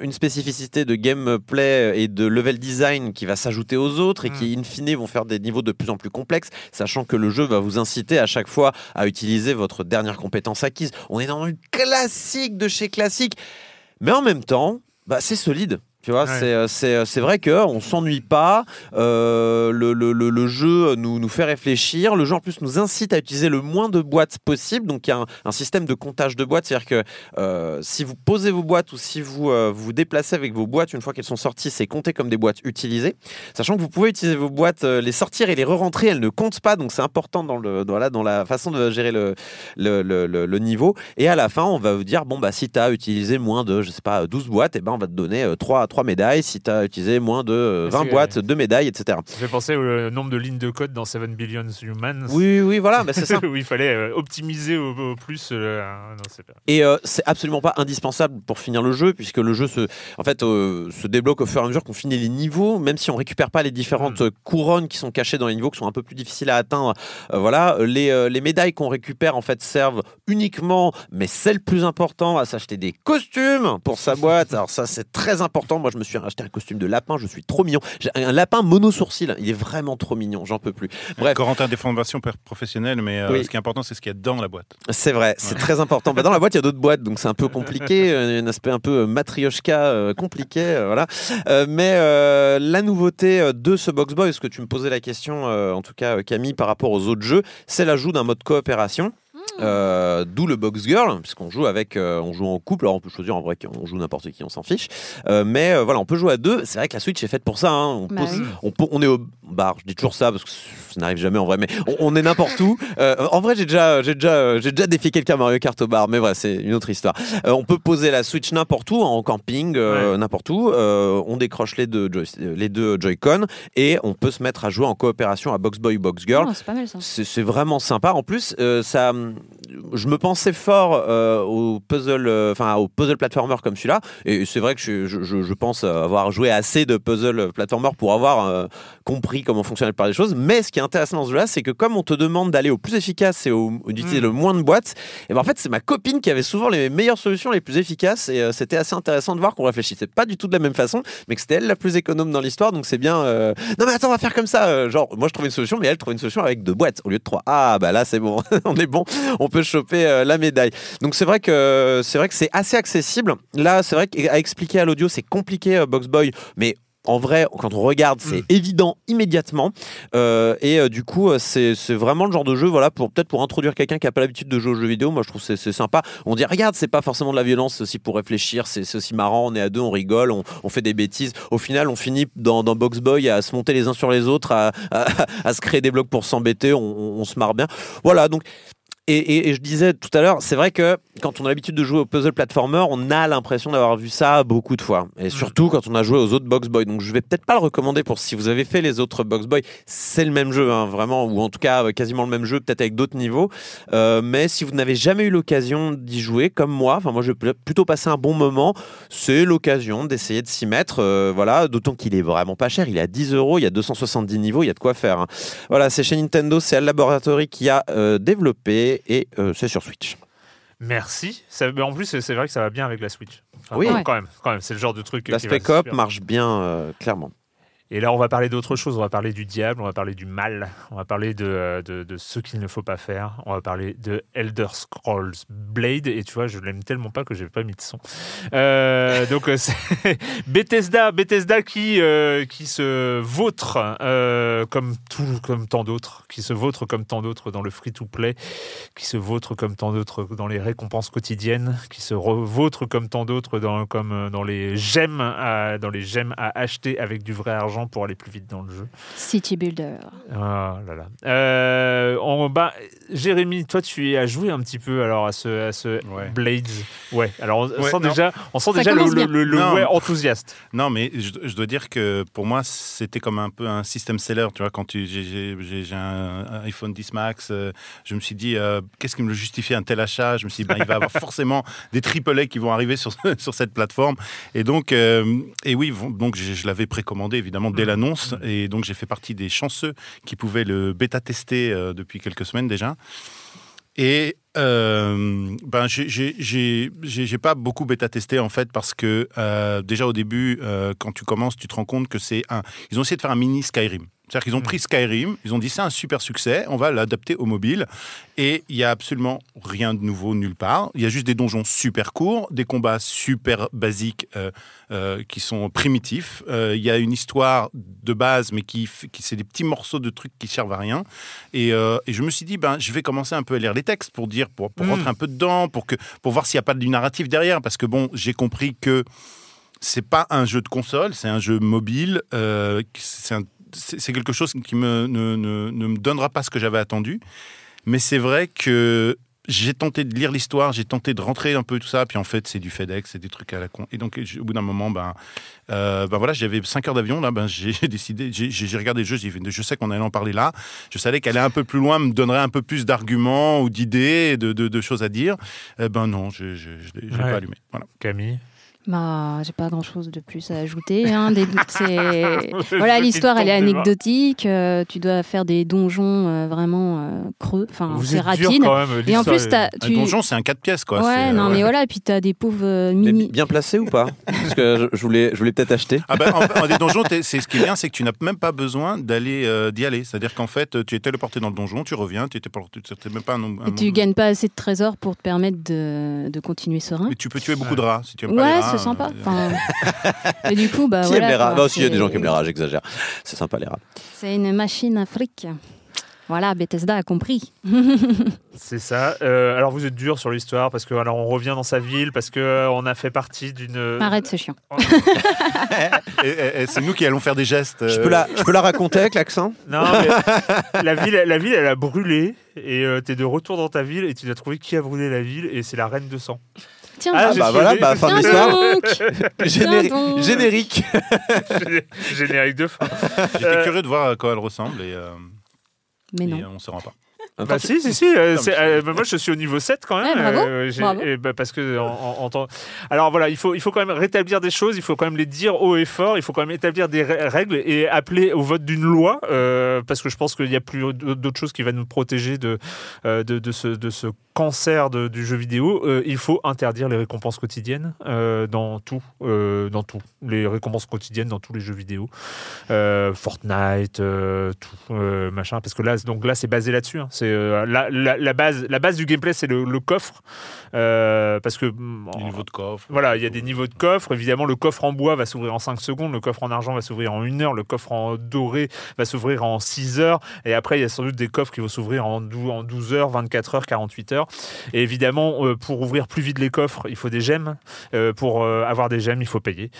une spécificité de gameplay et de level design qui va s'ajouter aux autres et qui, in fine, vont faire des niveaux de plus en plus complexes, sachant que le jeu va vous inciter à chaque fois à utiliser votre dernière compétence acquise. On est dans le classique de chez classique, mais en même temps, bah, c'est solide. Tu vois, Ouais. c'est, euh, euh, c'est vrai qu'on ne s'ennuie pas. euh, le, le- le- le jeu nous, nous fait réfléchir. Le jeu en plus nous incite à utiliser le moins de boîtes possible. Donc il y a un, un système de comptage de boîtes. C'est-à-dire que euh, si vous posez vos boîtes ou si vous euh, vous déplacez avec vos boîtes une fois qu'elles sont sorties, c'est compté comme des boîtes utilisées. Sachant que vous pouvez utiliser vos boîtes, les sortir et les re-rentrer, elles ne comptent pas. Donc c'est important dans, le, dans, la, dans la façon de gérer le, niveau. Et à la fin, on va vous dire bon, bah, si tu as utilisé moins de, je sais pas, 12 boîtes, et ben, on va te donner 3, médailles. Si tu as utilisé moins de euh, Ah, 20 c'est- boîtes, 2 médailles, etc. Ça fait penser au euh, nombre de lignes de code dans 7 Billion Humans. Oui, oui, voilà, bah, c'est ça. où il fallait euh, optimiser au, au plus. euh, non, c'est pas- Et euh, c'est absolument pas indispensable pour finir le jeu, puisque le jeu se, en fait, euh, se débloque au fur et à mesure qu'on finit les niveaux, même si on récupère pas les différentes euh, couronnes qui sont cachées dans les niveaux, qui sont un peu plus difficiles à atteindre. Euh, voilà, les, euh, les médailles qu'on récupère en fait servent uniquement, mais c'est le plus important, à s'acheter des costumes pour sa boîte. Alors ça, c'est très important. Moi, je me suis acheté un costume de lapin, je suis trop mignon. J'ai un lapin mono sourcil, il est vraiment trop mignon, j'en peux plus. Bref. Corentin, des formations professionnelles, mais euh, Oui. ce qui est important, c'est ce qu'il y a dans la boîte. C'est vrai, c'est très important. Bah, dans la boîte, il y a d'autres boîtes, donc c'est un peu compliqué, euh, un aspect un peu euh, matrioshka euh, compliqué, euh, voilà. Mais la nouveauté de ce Box Boy, parce que tu me posais la question, en tout cas Camille, par rapport aux autres jeux, c'est l'ajout d'un mode coopération. Euh, D'où le box girl, puisqu'on joue avec, euh, on joue en couple. Alors on peut choisir en vrai qu'on joue n'importe qui, on s'en fiche. Euh, mais euh, voilà, on peut jouer à deux. C'est vrai que la Switch est faite pour ça. hein. On, Bah pose- oui. on, peut- on est au bar. Je dis toujours ça parce que ça n'arrive jamais en vrai. Mais on, on est n'importe où. Euh, en vrai, j'ai déjà, j'ai déjà, euh, j'ai déjà défié quelqu'un à Mario Kart au bar. Mais voilà, c'est une autre histoire. Euh, on peut poser la Switch n'importe où, en camping, euh, n'importe où. Euh, on décroche les deux, joy- les deux Joy-Con et on peut se mettre à jouer en coopération à Box Boy, Box Girl. Oh, c'est pas mal ça. C'est c'est vraiment sympa. En plus, euh, ça, je me pensais fort euh, au puzzle, euh, enfin au puzzle platformer comme celui-là. Et c'est vrai que je, je- je- je pense avoir joué assez de puzzle platformer pour avoir euh, compris comment fonctionnait la plupart des choses. Mais ce qui est intéressant dans ce jeu-là, c'est que comme on te demande d'aller au plus efficace et d'utiliser le moins de boîtes, et ben en fait c'est ma copine qui avait souvent les meilleures solutions, les plus efficaces. Et c'était assez intéressant de voir qu'on réfléchissait pas du tout de la même façon, mais que c'était elle la plus économe dans l'histoire. Donc c'est bien. Non mais attends, on va faire comme ça. genre moi je trouvais une solution, mais elle trouvait une solution avec deux boîtes au lieu de trois. Ah bah là c'est bon, on est bon, on peut choper euh, la médaille. Donc c'est vrai que c'est vrai que c'est assez accessible. Là c'est vrai qu'à expliquer à l'audio c'est compliqué euh, Box Boy, mais en vrai, quand on regarde, c'est évident immédiatement. Euh, et euh, du coup, c'est vraiment le genre de jeu, voilà, pour peut-être pour introduire quelqu'un qui n'a pas l'habitude de jouer aux jeux vidéo. Moi, je trouve que c'est- sympa. On dit, regarde, c'est pas forcément de la violence, c'est aussi pour réfléchir, c'est c'est aussi marrant. On est à deux, on rigole, on, on fait des bêtises. Au final, on finit dans, dans Box Boy à se monter les uns sur les autres, à, à- à se créer des blocs pour s'embêter. On, on- on se marre bien. Voilà, donc. Et, et- et je disais tout à l'heure, c'est vrai que quand on a l'habitude de jouer au puzzle platformer, on a l'impression d'avoir vu ça beaucoup de fois. Et surtout quand on a joué aux autres Box Boy. Donc je vais peut-être pas le recommander pour si vous avez fait les autres Box Boy. C'est le même jeu, hein, vraiment, ou en tout cas euh, quasiment le même jeu, peut-être avec d'autres niveaux. Euh, mais si vous n'avez jamais eu l'occasion d'y jouer, comme moi, enfin moi j'ai pl- plutôt passé un bon moment, c'est l'occasion d'essayer de s'y mettre. euh, voilà, d'autant qu'il est vraiment pas cher. Il est à 10 euros, il y a 270 niveaux, il y a de quoi faire. hein. Voilà, c'est chez Nintendo, c'est Al Laboratory qui a euh, développé et euh, c'est sur Switch. Merci. Ça- mais en plus, c'est vrai que ça va bien avec la Switch. Enfin, Oui. quand, Ouais. quand même, quand même, c'est le genre de truc. qui L'aspect coop marche bien, euh, clairement. Et là, on va parler d'autre chose. On va parler du diable, on va parler du mal, on va parler de, euh, de, de ce qu'il ne faut pas faire. On va parler de Elder Scrolls Blade. Et tu vois, je l'aime tellement pas que j'ai pas mis de son. Euh, donc, euh, Bethesda, Bethesda qui, euh, qui se vautre comme, tout, comme tant d'autres, qui se vautre comme tant d'autres dans le free-to-play, qui se vautre comme tant d'autres dans les récompenses quotidiennes, qui se re- vautre comme tant d'autres dans, dans les gemmes dans les gemmes à acheter avec du vrai argent d'argent pour aller plus vite dans le jeu. City Builder. Ah là là. Euh, on, bah, Jérémy, toi, tu as joué un petit peu alors à ce, à ce Blades. Ouais. Alors on Ouais, sent non. déjà, on sent Ça déjà le, le, bien. le- le Non. ouais enthousiaste. Non, mais je, je dois dire que pour moi, c'était comme un peu un système seller. Tu vois, quand tu- j'ai- un, un iPhone 10 Max, euh, je me suis dit, euh, qu'est-ce qui me justifie un tel achat? Je me suis dit, ben, il va y avoir forcément des AAA qui vont arriver sur, sur cette plateforme. Et donc, euh, et oui, donc je, je l'avais précommandé évidemment dès l'annonce. Et donc, j'ai fait partie des chanceux qui pouvaient le bêta-tester euh, depuis quelques semaines déjà. Et euh, ben j'ai- pas beaucoup bêta testé en fait parce que euh, déjà au début euh, quand tu commences tu te rends compte que c'est un ils ont essayé de faire un mini Skyrim c'est-à-dire qu'ils ont pris Skyrim ils ont dit c'est un super succès on va l'adapter au mobile et il y a absolument rien de nouveau nulle part il y a juste des donjons super courts des combats super basiques euh, euh, qui sont primitifs Euh, il y a une histoire de base mais qui, qui c'est des petits morceaux de trucs qui servent à rien et, et je me suis dit, ben, je vais commencer un peu à lire les textes pour dire, pour, pour Mm. rentrer un peu dedans, pour, que, pour voir s'il n'y a pas du narratif derrière. Parce que bon, j'ai compris que c'est pas un jeu de console, c'est un jeu mobile. euh, c'est un- c'est quelque chose qui me, ne, ne- ne me donnera pas ce que j'avais attendu. Mais c'est vrai que j'ai tenté de lire l'histoire, j'ai tenté de rentrer un peu tout ça, puis en fait c'est du FedEx, c'est des trucs à la con. Et donc au bout d'un moment, ben, euh, ben voilà, j'avais 5 heures d'avion, là, ben, j'ai décidé, j'ai- regardé le jeu, j'ai je sais qu'on allait en parler là, je savais qu'aller un peu plus loin me donnerait un peu plus d'arguments ou d'idées, de, de- de choses à dire. Eh ben non, je je- je l'ai je l'ai Ouais. pas allumé. Voilà. Camille? Bah, j'ai pas grand chose de plus à ajouter. hein. Des- c'est- Le voilà, l'histoire, elle est anecdotique. euh, tu dois faire des donjons euh, vraiment euh, creux. Enfin, Vous c'est rapide. quand même, et en plus, t'as- Un tu. donjon, c'est un 4 pièces, quoi. Ouais, C'est, non, mais voilà, et puis t'as des pauvres euh, mini. Bien placé ou pas? Parce que je, voulais, je voulais peut-être acheter. Ah ben, en, en des donjons, t'es- c'est ce qui est bien, c'est que tu n'as même pas besoin d'aller euh, d'y aller. C'est-à-dire qu'en fait, tu es téléporté dans le donjon, tu reviens, tu n'es même pas un, un Et tu gagnes pas assez de trésors pour te permettre de, de continuer serein. Mais tu peux tuer beaucoup de rats si tu aimes pas les rats. C'est sympa. euh, Enfin, et du coup, bah qui voilà. aime les rats? Bah aussi, il y a des c'est- gens qui aiment les rats, j'exagère. C'est sympa les rats. C'est une machine à fric. Voilà, Bethesda a compris. C'est ça. Euh, alors vous êtes dur sur l'histoire parce que alors on revient dans sa ville parce que euh, on a fait partie d'une. Arrête, c'est chiant. et- et- et c'est nous qui allons faire des gestes. Je euh, peux la, je peux la raconter avec l'accent? Non, mais la ville, la ville, elle a brûlé et euh, t'es de retour dans ta ville et tu dois trouver qui a brûlé la ville et c'est la reine de sang. Tiens, Ah, bah voilà, bah, fin de l'histoire. Générique. Géné- Générique de fin. J'étais Euh, curieux de voir à quoi elle ressemble et, euh, Mais et, non. on ne se rend pas. Bah si, si, si. euh, Non, euh, bah, moi, je suis au niveau 7 quand même. Ouais, bravo, euh, bravo. et bah, parce que en, en- en temps- Alors voilà, il faut, il faut quand même rétablir des choses, il faut quand même les dire haut et fort, il faut quand même établir des rè- règles et appeler au vote d'une loi, euh, parce que je pense qu'il n'y a plus d'autre chose qui va nous protéger de, euh, de, de ce, de ce cancer de- du jeu vidéo. Euh, il faut interdire les récompenses quotidiennes euh, dans tout, euh, dans tout. Les récompenses quotidiennes dans tous les jeux vidéo. Euh, Fortnite, euh, tout, euh, machin. Parce que là, donc là, c'est basé là-dessus. hein. C'est euh, la, la- la base, la base du gameplay, c'est le, le coffre, Euh, parce que mm, Du niveau de coffre. voilà, il y a des niveaux de coffre. Évidemment, le coffre en bois va s'ouvrir en 5 secondes, le coffre en argent va s'ouvrir en 1 heure, le coffre en doré va s'ouvrir en 6 heures. Et après, il y a sans doute des coffres qui vont s'ouvrir en 12, en 12 heures, 24 heures, 48 heures. Et évidemment, euh, pour ouvrir plus vite les coffres, il faut des gemmes. Pour avoir des gemmes, il faut payer.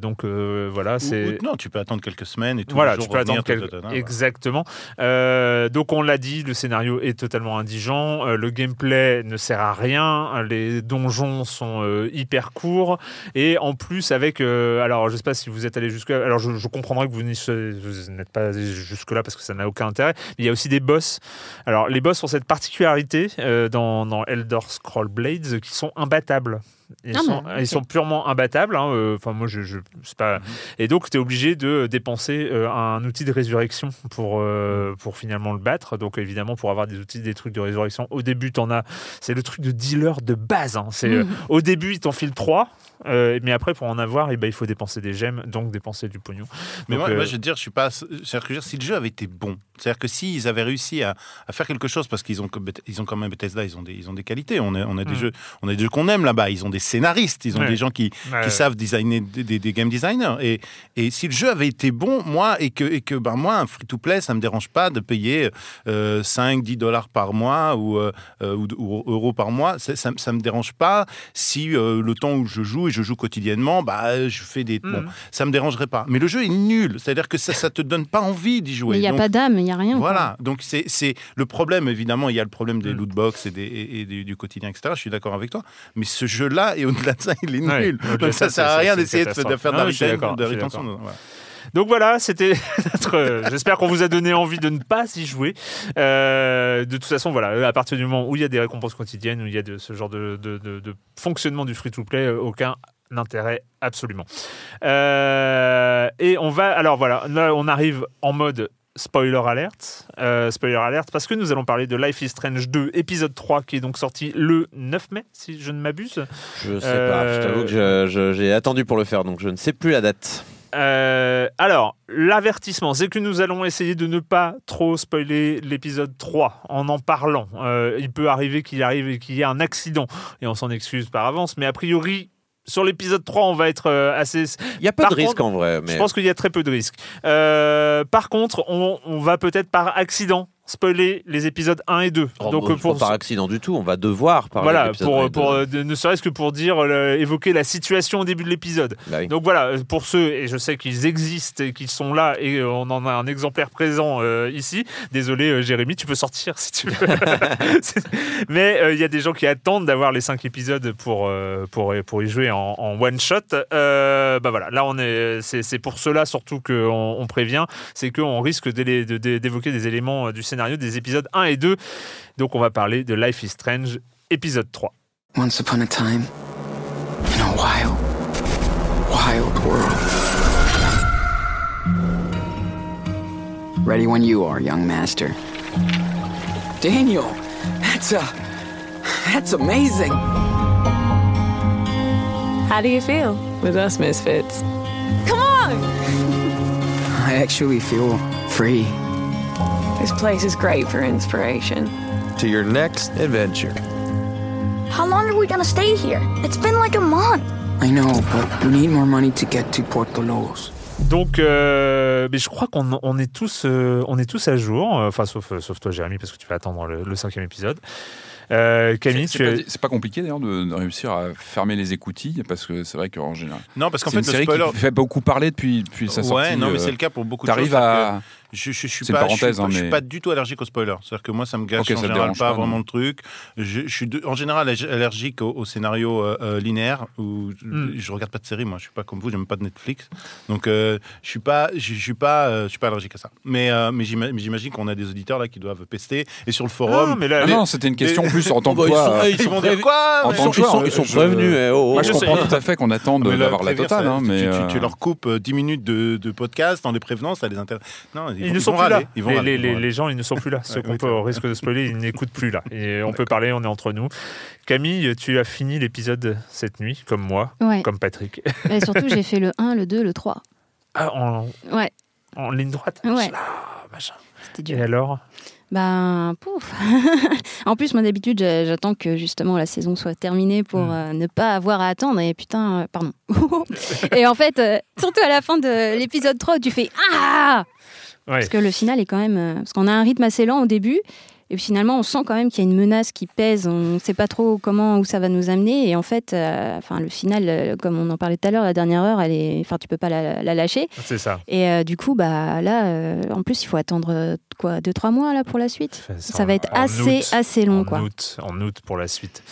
Donc voilà, c'est. non, tu peux attendre quelques semaines et tout. Voilà, tu peux attendre quelques... Exactement. Donc on l'a dit, le scénario est totalement indigent, euh, le gameplay ne sert à rien, les donjons sont euh, hyper courts et en plus avec, euh, alors je sais pas si vous êtes allé jusque, alors je, je comprendrais que vous n'êtes pas jusque là parce que ça n'a aucun intérêt, il y a aussi des boss. Alors les boss ont cette particularité euh, dans, dans Elder Scroll Blades qui sont imbattables. Ils, Ah sont, ils ok. sont purement imbattables. hein, euh, Enfin, moi, je, pas. Et donc, tu es obligé de dépenser euh, un outil de résurrection pour, euh, pour finalement le battre. Donc, évidemment, pour avoir des outils, des trucs de résurrection, au début, tu en as. C'est le truc de dealer de base. hein. C'est, euh, Mhm. au début, il t'enfile 3. mais après, pour en avoir, eh ben, il faut dépenser des gemmes, donc dépenser du pognon. Mais Donc, moi, euh, moi, je veux dire, je suis pas. C'est-à-dire que si le jeu avait été bon, c'est-à-dire que s'ils avaient réussi à, à faire quelque chose, parce qu'ils ont, ils ont quand même Bethesda, ils ont des, ils ont des qualités. On a, on a des Mm. jeux, on a des jeux qu'on aime là-bas. Ils ont des scénaristes, ils ont Ouais. des gens qui, Ouais. qui savent designer des, des- des game designers. Et, et si le jeu avait été bon, moi, et que, et que ben, moi, un free-to-play, ça me dérange pas de payer euh, 5, 10 dollars par mois ou, euh, euh, ou, ou euros par mois, ça, ça me dérange pas si euh, le temps où je joue, et je joue quotidiennement, bah, je fais des... Bon, Mhm. ça me dérangerait pas. Mais le jeu est nul, c'est-à-dire que ça, ça te donne pas envie d'y jouer. Mais il n'y a Donc, pas d'âme, il n'y a rien. quoi. voilà, donc c'est c'est le problème, évidemment, il y a le problème Mm. des loot box et, des, et, du quotidien, etc. Je suis d'accord avec toi, mais ce jeu-là, et au-delà de ça, il est nul. donc ça ça, sert à rien d'essayer de, faire de la rétention. voilà. Donc voilà, c'était notre. euh, J'espère qu'on vous a donné envie de ne pas y jouer. Euh, de toute façon, voilà, à partir du moment où il y a des récompenses quotidiennes, où il y a de, ce genre de, de- de- de fonctionnement du free-to-play, euh, aucun intérêt absolument. Euh, et on va. Alors voilà, là, on arrive en mode. Spoiler alert, Euh, spoiler alert, parce que nous allons parler de Life is Strange 2, épisode 3, qui est donc sorti le 9 mai, si je ne m'abuse. Je sais pas, je t'avoue que j'ai attendu pour le faire, donc je ne sais plus la date. Euh, alors, l'avertissement, c'est que nous allons essayer de ne pas trop spoiler l'épisode 3 en en parlant. Euh, il peut arriver qu'il arrive et qu'il y ait un accident, et on s'en excuse par avance, mais a priori, sur l'épisode 3, on va être euh, assez... Il y a peu Par de risques en vrai. Mais... Je pense qu'il y a très peu de risques. Euh, par contre, on, on va peut-être par accident spoiler les épisodes 1 et 2. Oh, Donc, pour pas par accident du tout, on va devoir parler voilà, pour, pour, euh, ne serait-ce que pour dire, euh, évoquer la situation au début de l'épisode. Bah oui. Donc voilà, euh, pour ceux, et je sais qu'ils existent et qu'ils sont là, et euh, on en a un exemplaire présent euh, ici. Désolé, Jérémy, tu peux sortir si tu veux. Mais il y a des gens qui attendent d'avoir les cinq épisodes pour, pour, pour y jouer en, en one shot. Bah voilà, là on est, c'est c'est pour cela surtout qu'on on prévient, c'est qu'on risque d'évoquer des éléments du scénario des épisodes 1 et 2. Donc on va parler de Life is Strange, épisode 3. Once upon a time, in a wild, wild world. Ready when you are, young master. Daniel, that's a. That's amazing. How do you feel? With us misfits? Come on! I actually feel free. This place is great for inspiration. To your next adventure. How long are we gonna stay here? It's been like a month. I know, but we need more money to get to Portolos. Donc, euh, mais je crois qu'on on est tous, euh, on est tous à jour. euh, Enfin, sauf, sauf toi, Jérémy, parce que tu vas attendre le, le cinquième épisode. Euh, Camille, C'est tu pas, es- c'est pas compliqué d'ailleurs de, de réussir à fermer les écoutilles parce que c'est vrai qu'en général. Non, parce qu'en c'est fait, une le série spoiler- qui fait beaucoup parler depuis, depuis sa sortie. Ouais, non, mais euh, c'est le cas pour beaucoup de choses. T'arrives à. Je, je, je suis C'est une pas, je hein, je suis mais- pas du tout allergique aux spoilers. C'est-à-dire que moi, ça me gâche Ok, en général pas, pas, vraiment le truc. Je, je suis de- en général allerg- allergique au, au scénario euh, euh, linéaire où Hmm. je regarde pas de série. Moi, je suis pas comme vous, j'aime pas de Netflix. Donc, euh, je suis pas, je, je suis pas, euh, je suis pas allergique à ça. Mais, euh, mais j'ima- mais j'imagine qu'on a des auditeurs là qui doivent pester et sur le forum. Non, mais là- Ah non, c'était une question Mais- plus en tant que bah, ils sont- euh, ils vont dire quoi En mais- tant que ils sont- prévenus. Moi, je comprends tout à fait qu'on Mais là, d'avoir la totale, hein, tu- mais. tu, euh, leur coupes euh, 10 minutes de, de podcast en les prévenant, ça les intéresse. Non, ils, ne sont plus râler, là. Ils vont les, râler, les- ils vont les- râler. les gens, ils ne sont plus là. Ceux qu'on peut risque de spoiler, ils n'écoutent plus là. Et on peut parler, on est entre nous. Camille, tu as fini l'épisode cette nuit, comme moi, Ouais. comme Patrick. Et surtout, j'ai fait le 1, le 2, le 3. Ah, en, Ouais, en ligne droite ouais. Ah, machin. C'était Et dur. alors? Ben, pouf. en plus, moi d'habitude, j'a- j'attends que justement la saison soit terminée pour Mm. euh, ne pas avoir à attendre. Et putain, euh, pardon. et en fait, euh, surtout à la fin de l'épisode 3, où tu fais Ah Ouais. Parce que le final est quand même. euh, parce qu'on a un rythme assez lent au début. Et finalement, on sent quand même qu'il y a une menace qui pèse. On ne sait pas trop comment, où ça va nous amener. Et en fait, euh, enfin, le final, euh, comme on en parlait tout à l'heure, la dernière heure, elle est, enfin, tu peux pas la, la lâcher. C'est ça. Et euh, du coup, bah là, en plus, il faut attendre quoi, deux trois mois là pour la suite? Ça va être assez août. assez long en quoi. Août, en août pour la suite.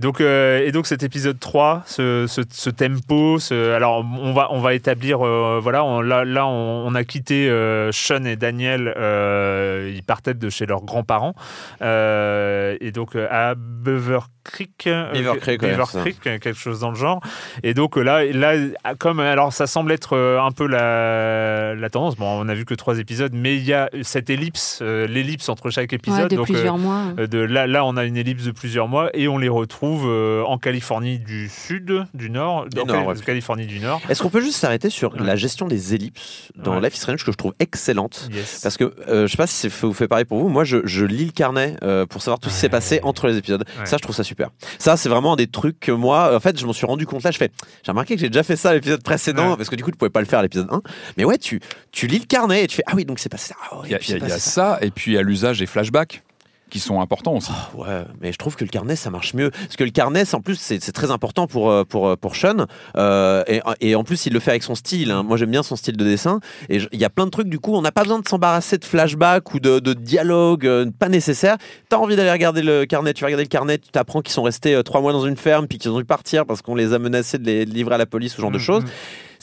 Donc, euh, et donc cet épisode 3, ce, ce, ce tempo, ce, alors on va, on va établir, euh, voilà, on, là, là on, on a quitté euh, Sean et Daniel, euh, ils partaient de chez leurs grands-parents, euh, et donc à Beaver Creek, Beaver Creek, ouais, Beaver c'est ça. Creek, quelque chose dans le genre. Et donc là, là, comme alors ça semble être un peu la, la tendance. Bon, on a vu que trois épisodes, mais il y a cette ellipse, euh, l'ellipse entre chaque épisode. Ouais, de donc, euh, plusieurs mois. euh, de là, là, on a une ellipse de plusieurs mois et on les retrouve trouve euh, en Californie du Sud, du Nord, Du en Nord, Cali- ouais. Californie du Nord. Est-ce qu'on peut juste s'arrêter sur la gestion des ellipses dans Ouais. Life is Strange que je trouve excellente Yes. Parce que euh, je sais pas si ça vous fait pareil pour vous. Moi, je, je lis le carnet euh, pour savoir tout ce qui s'est passé entre les épisodes. Ouais. Ça, je trouve ça super. Ça, c'est vraiment un des trucs que moi, en fait, je m'en suis rendu compte là. Je fais, j'ai remarqué que j'ai déjà fait ça à l'épisode précédent Ouais. parce que du coup, tu pouvais pas le faire à l'épisode 1. Mais ouais, tu, tu lis le carnet et tu fais, ah oui, donc c'est passé ça. Ah Il y a, puis il y a- c'est il y a passé ça, et puis il y a l'usage des flashbacks qui sont importants aussi. Ouais, mais je trouve que le carnet ça marche mieux parce que le carnet, en plus, c'est très important pour euh, pour euh, pour Sean Euh, et, et en plus, il le fait avec son style. hein. Moi, j'aime bien son style de dessin et il y a plein de trucs. Du coup, on n'a pas besoin de s'embarrasser de flashbacks ou de, de dialogue euh, pas nécessaire. T'as envie d'aller regarder le carnet, tu vas regarder le carnet, tu t'apprends qu'ils sont restés euh, trois mois dans une ferme puis qu'ils ont dû partir parce qu'on les a menacés de les livrer à la police, ce genre de choses.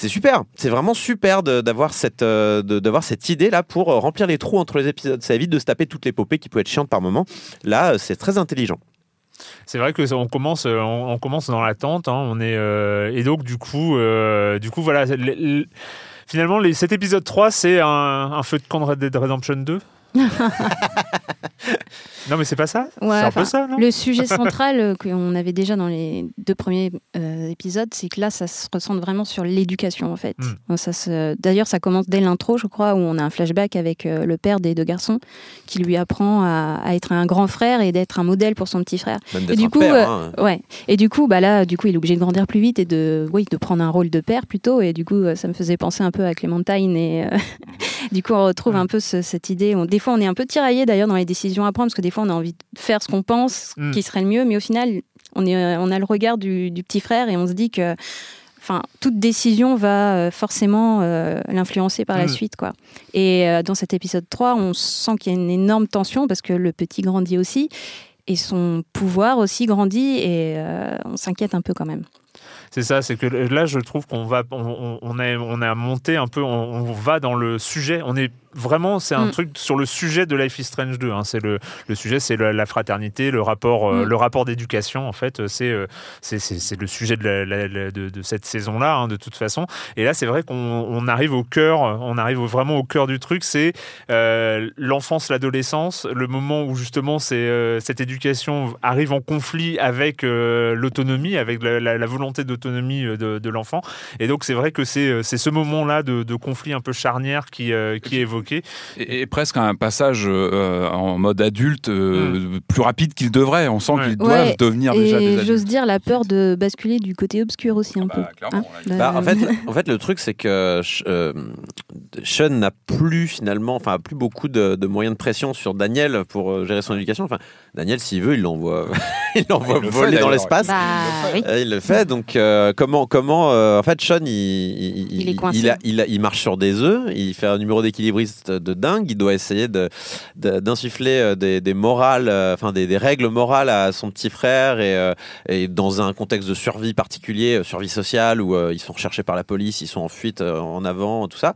C'est super, c'est vraiment super d'avoir cette, euh, d'avoir cette idée là pour euh, remplir les trous entre les épisodes. Ça évite de se taper toutes les popées qui peuvent être chiantes par moment. Là, euh, c'est très intelligent. C'est vrai que on commence, on, commence dans l'attente. hein, on est et donc du coup, du coup voilà. le- le- finalement, cet épisode 3, c'est un, un feu de camp de Red Dead Redemption 2. non, mais c'est pas ça. Ouais, c'est un peu enfin, ça, non Le sujet central euh, qu'on avait déjà dans les deux premiers euh, épisodes, c'est que là, ça se ressent vraiment sur l'éducation, en fait. Hmm. Ça se- D'ailleurs, ça commence dès l'intro, je crois, où on a un flashback avec euh, le père des deux garçons qui lui apprend à, à être un grand frère et d'être un modèle pour son petit frère. Même et du un coup, père, euh, hein. ouais. Et du coup, bah là, du coup, il est obligé de grandir plus vite et de, oui, de prendre un rôle de père plutôt. Et du coup, ça me faisait penser un peu à Clémentine et euh, du coup, on retrouve un peu ce- cette idée. On- des fois, on est un peu tiraillé d'ailleurs dans les décisions à prendre parce que des fois, on a envie de faire ce qu'on pense Mm. qui serait le mieux, mais au final, on, est, euh, on a le regard du, du petit frère et on se dit que. Enfin, toute décision va euh, forcément euh, l'influencer par la Mm. suite, quoi. Et euh, dans cet épisode 3, on sent qu'il y a une énorme tension parce que le petit grandit aussi et son pouvoir aussi grandit et euh, on s'inquiète un peu quand même. C'est ça, c'est que là, je trouve qu'on va, on, on, on a, on a monté un peu, on, on va dans le sujet. On est vraiment, c'est un Mm. truc sur le sujet de Life is Strange 2. hein. C'est le, le sujet, c'est la fraternité, le rapport, euh, Mm. le rapport d'éducation. En fait, c'est, euh, c'est, le sujet de, la- la- la- de, de cette saison-là, hein, de toute façon. Et là, c'est vrai qu'on on arrive au cœur, on arrive vraiment au cœur du truc. C'est euh, l'enfance, l'adolescence, le moment où justement, euh, cette éducation arrive en conflit avec euh, l'autonomie, avec la, la- la volonté d'autonomie de, de l'enfant. Et donc, c'est vrai que c'est, c'est ce moment-là de, de conflit un peu charnière qui, euh, qui est évoqué. Et, et presque un passage euh, en mode adulte euh, plus rapide qu'il devrait. On sent qu'ils doivent Ouais, devenir déjà des et adultes. j'ose dire la peur de basculer du côté obscur aussi un peu. hein. Bah, en, Euh, fait, en fait, le truc, c'est que euh, Sean n'a plus finalement, enfin, a plus beaucoup de, de moyens de pression sur Daniel pour euh, gérer son éducation. Enfin, Daniel, s'il veut, il l'envoie, il l'envoie il le fait, voler dans l'espace. Bah, oui. Il le fait. Donc, euh, comment, comment, euh, en fait, Sean, il, il, Il est coincé. il, a- il a- il marche sur des œufs. Il fait un numéro de dingue. Il doit essayer d'insuffler euh, des, morales, euh, enfin, des, règles morales à son petit frère et, euh, dans un contexte de survie particulier, survie sociale, où ils sont recherchés par la police, ils sont en fuite en avant, tout ça,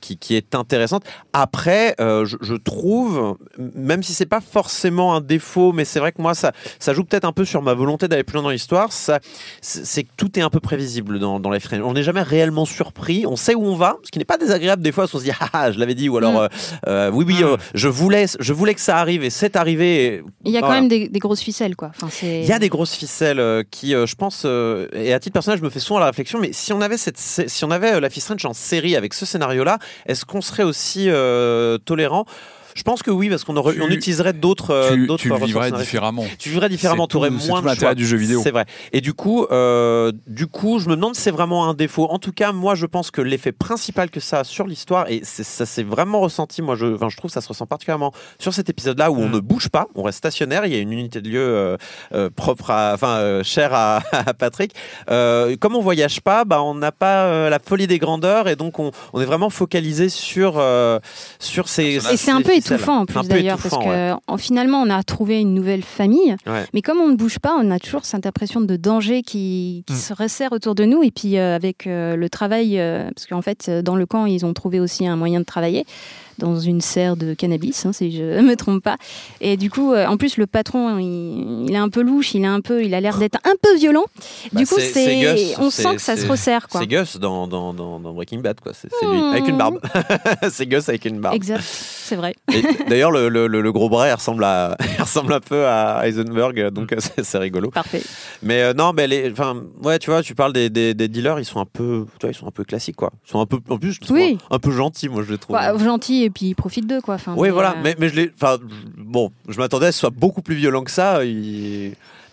qui, est intéressante. Après, je, trouve, même si c'est pas forcément un défaut, mais c'est vrai que moi, ça, ça joue peut-être un peu sur ma volonté d'aller plus loin dans l'histoire, ça, c'est que tout est un peu prévisible dans, les Strange. On n'est jamais réellement surpris, on sait où on va, ce qui n'est pas désagréable des fois, on se dit, ah, ah, je l'avais dit, ou alors, Mm. euh, euh, oui, oui, euh, je, voulais, je voulais que ça arrive et c'est arrivé. Il y a quand même des, des grosses ficelles, quoi. Enfin, c'est... Il y a des grosses ficelles euh, qui, je pense, et à titre personnel, je me fais souvent la réflexion, mais si on avait, cette, si on avait la Fist Strange en série avec ce scénario-là, est-ce qu'on serait aussi euh, tolérant? Je pense que oui, parce qu'on aurait- Tu- on utiliserait d'autres. euh, tu- d'autres tu vivrais différemment. Tu vivrais différemment, tu aurais moins tout de l'intérêt choix. du jeu vidéo. C'est vrai. Et du coup, euh, du coup, je me demande si c'est vraiment un défaut. En tout cas, moi, je pense que l'effet principal que ça a sur l'histoire, et c'est- ça s'est vraiment ressenti, moi, je, enfin, je trouve que ça se ressent particulièrement sur cet épisode-là où on ne bouge pas, on reste stationnaire. Il y a une unité de lieu euh, euh, propre à, enfin, euh, chère à, à Patrick. Euh, comme on voyage pas, bah, on n'a pas euh, la folie des grandeurs et donc on, on est vraiment focalisé sur euh, sur ces. Et c'est un peu étouffant en plus d'ailleurs, parce que ouais. finalement on a trouvé une nouvelle famille, Ouais. mais comme on ne bouge pas, on a toujours cette impression de danger qui, qui Mm. se resserre autour de nous. Et puis euh, avec euh, le travail, euh, parce qu'en fait dans le camp ils ont trouvé aussi un moyen de travailler. Dans une serre de cannabis, hein, si je ne me trompe pas. Et du coup, euh, en plus, le patron, il, il est un peu louche, il, est un peu, il a l'air d'être un peu violent. Bah, du coup, c'est- on sent que ça se resserre. Quoi. C'est Gus dans, dans, dans, dans Breaking Bad, quoi. C'est lui, Hmm. avec une barbe. c'est Gus avec une barbe. Exact, c'est vrai. D'ailleurs, le, le, le- le gros bras, il ressemble, à, il ressemble un peu à Heisenberg, donc euh, c'est rigolo. Parfait. Mais euh, non, mais les, ouais, tu vois, tu parles des, des, des dealers, ils sont un peu, tu vois, ils sont un peu classiques, quoi. Ils sont un peu, en plus, je les trouve Oui. un, un peu gentils, moi, je les trouve. Bah, gentil et puis il profite d'eux, quoi. Enfin, oui, mais, voilà. euh, Mais, mais je enfin, bon, je m'attendais à ce soit beaucoup plus violent que ça.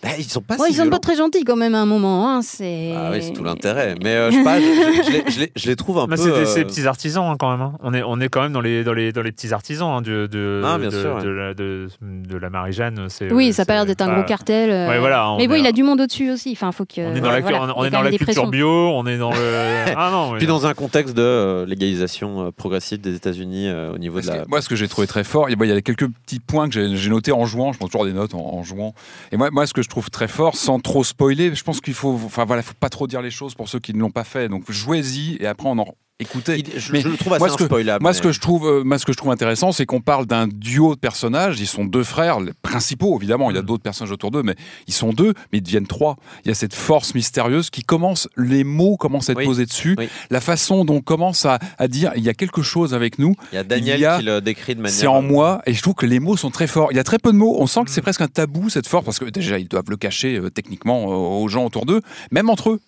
Bah, ils sont pas ouais, si ils sont violents. pas très gentils quand même à un moment. Hein, c'est... Ah oui, c'est tout l'intérêt. Mais euh, je sais pas, je, je- je les, je les- je les trouve un Bah, peu. c'est des, euh, des petits artisans hein, quand même. hein. On, est, on est quand même dans les, dans les, dans les petits artisans hein, de, de, Ah, de, sûr, ouais. de la, de, de la Marie-Jeanne. c'est- Oui, euh, ça a pas l'air d'être un gros cartel. euh, Ouais, voilà, mais bon, il a du monde au-dessus aussi. Enfin, faut que. On est dans la, voilà, on, est dans culture bio, on est dans le. Ah non, oui. Puis dans un contexte de légalisation progressive des États-Unis au niveau de la. Moi, ce que j'ai trouvé très fort, il y a- a quelques petits points que j'ai notés en jouant. Je prends toujours des notes en, en jouant. Et moi, moi, ce que je trouve très fort, sans trop spoiler, je pense qu'il faut, enfin voilà, faut pas trop dire les choses pour ceux qui ne l'ont pas fait. Donc jouez-y et après on en écoutez. je- je le trouve assez moi, ce que, inspoilable, moi, ce mais- que je trouve, euh, moi, ce que je trouve intéressant, c'est qu'on parle d'un duo de personnages. Ils sont deux frères, les principaux évidemment. Mm. Il y a d'autres personnages autour d'eux, mais ils sont deux, mais ils deviennent trois. Il y a cette force mystérieuse qui commence, les mots commencent à être Oui. posés dessus, Oui. la façon dont on commence à, à dire il y a quelque chose avec nous. Il y a Daniel Il y a- qui le décrit de manière. c'est en moi et je trouve que les mots sont très forts. Il y a très peu de mots. On sent que c'est presque un tabou cette force parce que déjà ils doivent le cacher euh, techniquement euh, aux gens autour d'eux, même entre eux.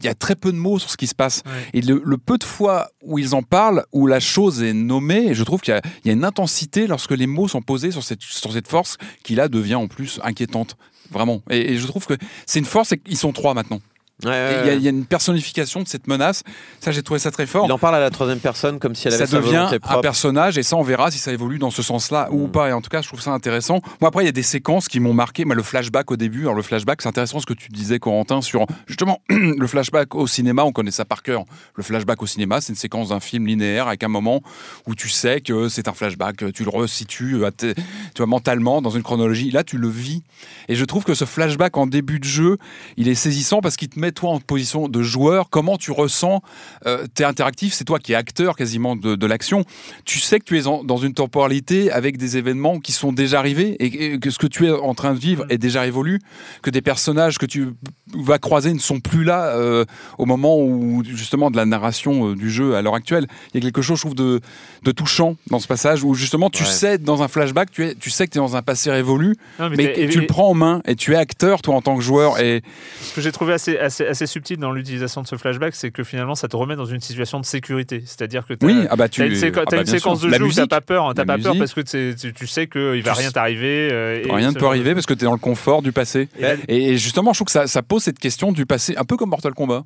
Il y a très peu de mots sur ce qui se passe. Et le, le peu de fois où ils en parlent, où la chose est nommée, je trouve qu'il y, a- il y a une intensité lorsque les mots sont posés sur cette, sur cette force qui là devient en plus inquiétante. Vraiment. Et, et je trouve que c'est une force et qu'ils sont trois maintenant. Ouais, ouais, Et il y a- y, une personnification de cette menace. Ça, j'ai trouvé ça très fort. Il en parle à la troisième personne comme si elle avait ça sa devient volonté un personnage et ça on verra si ça évolue dans ce sens-là ou pas. Et en tout cas je trouve ça intéressant. Moi après il y a des séquences qui m'ont marqué. Moi le flashback au début alors le flashback c'est intéressant ce que tu disais Corentin sur justement le flashback au cinéma. On connaît ça par cœur. Le flashback au cinéma c'est une séquence d'un film linéaire avec un moment où tu sais que c'est un flashback tu le resitues tes- tu vois, mentalement dans une chronologie. Là tu le vis. Et je trouve que ce flashback en début de jeu il est saisissant parce qu'il te met toi en position de joueur comment tu ressens euh, t'es interactif, c'est toi qui es acteur quasiment de, de l'action. Tu sais que tu es en- dans une temporalité avec des événements qui sont déjà arrivés et, et que ce que tu es en train de vivre est déjà révolu, que des personnages que tu vas croiser ne sont plus là euh, au moment où justement de la narration euh, du jeu à l'heure actuelle. Il y a quelque chose, je trouve, de, de touchant dans ce passage où justement tu Ouais. sais dans un flashback, tu, es, tu sais que tu es dans un passé révolu, Non, mais tu le prends en main et tu es acteur toi en tant que joueur et Ce que j'ai trouvé assez, assez, assez subtil dans l'utilisation de ce flashback, c'est que finalement, ça te remet dans une situation de sécurité. C'est-à-dire que tu Oui, ah bah tu- une, séqu- ah bah une séquence sûr. de jeu où t'as pas peur. La pas peur parce que tu, tu sais qu'il va Tu rien t'arriver. euh, Rien ne peut arriver parce que tu es dans le confort du passé. Et, et justement, je trouve que ça, ça pose cette question du passé, un peu comme Mortal Kombat.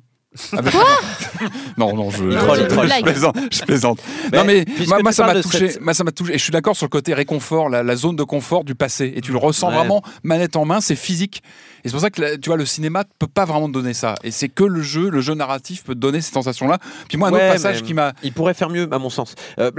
Avec- non, non, je, Il troll, il troll. je plaisante. Je plaisante. Mais non, mais moi, ça m'a touché. cette- Moi, ça m'a touché. Et je suis d'accord sur le côté réconfort, la, la zone de confort du passé. Et tu le ressens Ouais. vraiment manette en main, c'est physique. Et c'est pour ça que tu vois, le cinéma peut pas vraiment te donner ça. Et c'est que le jeu, le jeu narratif peut te donner cette sensation-là. Puis moi, un Ouais, autre passage qui m'a. Il pourrait faire mieux, à mon sens. Euh,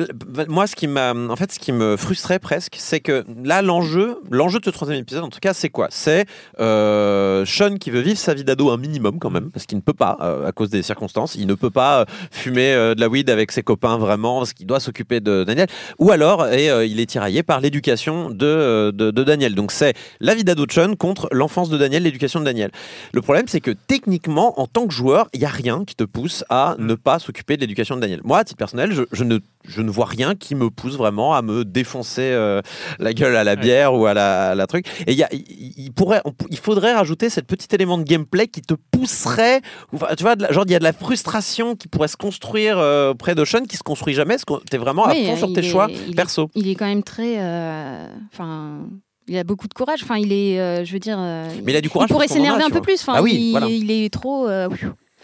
moi, ce qui m'a, en fait, ce qui me frustrait presque, c'est que là, l'enjeu, l'enjeu de ce troisième épisode, en tout cas, c'est quoi? C'est euh, Sean qui veut vivre sa vie d'ado un minimum quand même, parce qu'il ne peut pas euh, à cause des circonstances. Il ne peut pas euh, fumer euh, de la weed avec ses copains vraiment, parce qu'il doit s'occuper de Daniel. Ou alors, et euh, il est tiraillé par l'éducation de, euh, de, de Daniel. Donc c'est la vie d'ado de Sean contre l'enfance de Daniel, l'éducation de Daniel. Le problème, c'est que techniquement, en tant que joueur, il n'y a rien qui te pousse à ne pas s'occuper de l'éducation de Daniel. Moi, à titre personnel, je, je ne, je ne vois rien qui me pousse vraiment à me défoncer euh, la gueule à la bière ou à la, à la truc. Et il pourrait, on il faudrait rajouter cet petit élément de gameplay qui te pousserait, enfin, tu vois, de la- genre il y a de la frustration qui pourrait se construire euh, auprès de Sean qui se construit jamais, parce que t'es vraiment Oui, à fond sur il tes est- choix il est- perso. Il est quand même très. euh, Enfin. il a beaucoup de courage. Enfin, il est. euh, je veux dire. euh, Mais il a du courage pourrait pour son s'énerver un peu plus. Enfin, Ah oui, il, voilà. il est trop. euh,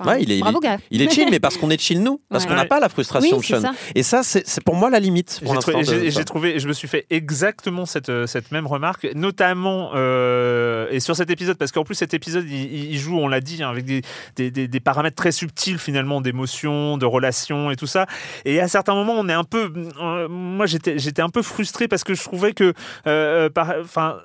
enfin, Ouais, il est, bravo, est- gars. il est chill, mais parce qu'on est chill nous, parce Ouais. qu'on n'a pas la frustration Oui, de Sean. ça. Et ça, c'est pour moi la limite. J'ai trouvé, de je me suis fait exactement cette, euh, cette même remarque, notamment euh, et sur cet épisode, parce qu'en plus cet épisode, il, il joue, on l'a dit, hein, avec des, des, des- des paramètres très subtils finalement d'émotion, de relations et tout ça. Et à certains moments, on est un peu, euh, moi j'étais, un peu frustré parce que je trouvais que, euh, enfin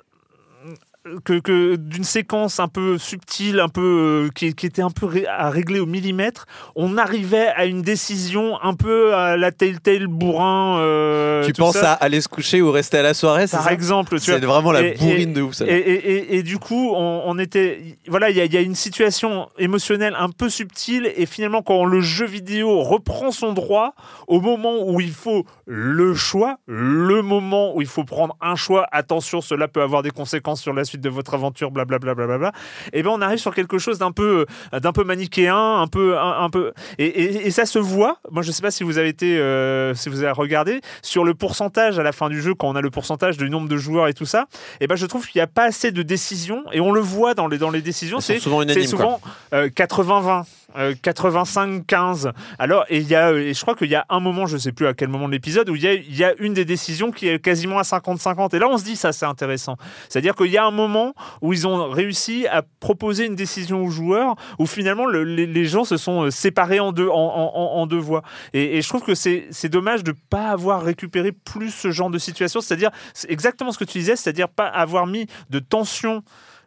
que, que d'une séquence un peu subtile, un peu euh, qui, qui était un peu ré- à régler au millimètre, on arrivait à une décision un peu à la Telltale bourrin. euh, tu penses ça. à aller se coucher ou rester à la soirée, Par ça exemple, C'est vraiment la Et- bourrine et- de ouf, ça. Et, du coup, on, on était, voilà, il y, y a une situation émotionnelle un peu subtile, et finalement, quand le jeu vidéo reprend son droit, au moment où il faut le choix, le moment où il faut prendre un choix, attention, cela peut avoir des conséquences sur la suite de votre aventure, blablabla, blablabla, et ben on arrive sur quelque chose d'un peu, d'un peu manichéen, un peu, un, un peu, et, et- et ça se voit. Moi, je sais pas si vous avez été, euh, si vous avez regardé sur le pourcentage à la fin du jeu, quand on a le pourcentage du nombre de joueurs et tout ça. Et ben, je trouve qu'il n'y a pas assez de décisions, et on le voit dans les dans les décisions. C'est souvent c'est unanimes, souvent euh, 80-20. Euh, 85-15. Alors, et, y a, euh, et je crois qu'il y a un moment, je sais plus à quel moment de l'épisode, où il y, y a une des décisions qui est quasiment à 50-50. Et là, on se dit, ça, c'est intéressant. C'est-à-dire qu'il y a un moment où ils ont réussi à proposer une décision aux joueurs, où finalement, le- les, gens se sont euh, séparés en deux, en, deux voies. Et, je trouve que c'est dommage de ne pas avoir récupéré plus ce genre de situation. C'est-à-dire, c'est exactement ce que tu disais, c'est-à-dire pas avoir mis de tension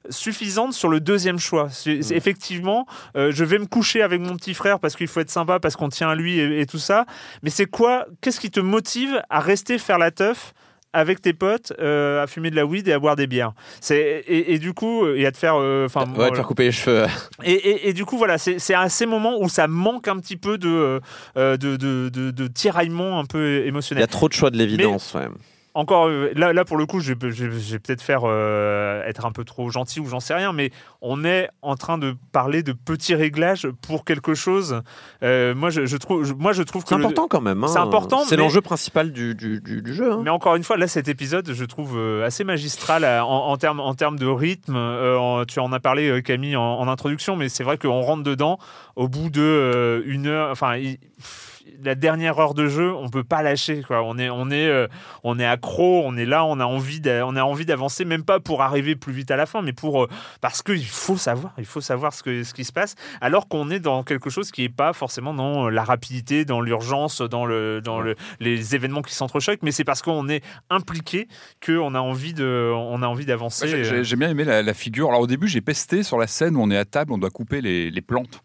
suffisante sur le deuxième choix. Effectivement, euh, je vais me coucher avec mon petit frère parce qu'il faut être sympa, parce qu'on tient à lui et, et tout ça. Mais c'est quoi Qu'est-ce qui te motive à rester faire la teuf avec tes potes, euh, à fumer de la weed et à boire des bières? C'est et, et du coup et à te faire, euh, Ouais, voilà. te faire couper les cheveux. Et, et- et du coup, voilà, c'est à ces moments où ça manque un petit peu de, euh, de, de, de- de tiraillement un peu Il émotionnel. y a trop de choix de l'évidence. ouais. Encore euh, là, là pour le coup, je vais, je peut-être faire euh, être un peu trop gentil ou j'en sais rien, mais on est en train de parler de petits réglages pour quelque chose. Euh, moi, je, je trouve, moi, je trouve que C'est le- important quand même. hein. C'est important. C'est l'enjeu principal du, du, du- du jeu. hein. mais encore une fois, là, cet épisode, je trouve assez magistral en, en termes en termes de rythme. Euh, en- tu en as parlé, Camille, en, en introduction, mais c'est vrai qu'on rentre dedans au bout de une heure. Enfin, il- pff, la dernière heure de jeu, on peut pas lâcher. Quoi. On est, on est, euh, on est accro. On est là. On a envie, d'a- on a envie d'avancer, même pas pour arriver plus vite à la fin, mais pour euh, parce qu'il faut savoir, il faut savoir ce que ce qui se passe. Alors qu'on est dans quelque chose qui est pas forcément dans euh, la rapidité, dans l'urgence, dans le, dans le, les événements qui s'entrechoquent, mais c'est parce qu'on est impliqué qu'on a envie de, on a envie d'avancer. Ouais, j'ai-. J'ai j'ai bien aimé la, la figure. Alors au début, j'ai pesté sur la scène où on est à table, on doit couper les, les plantes.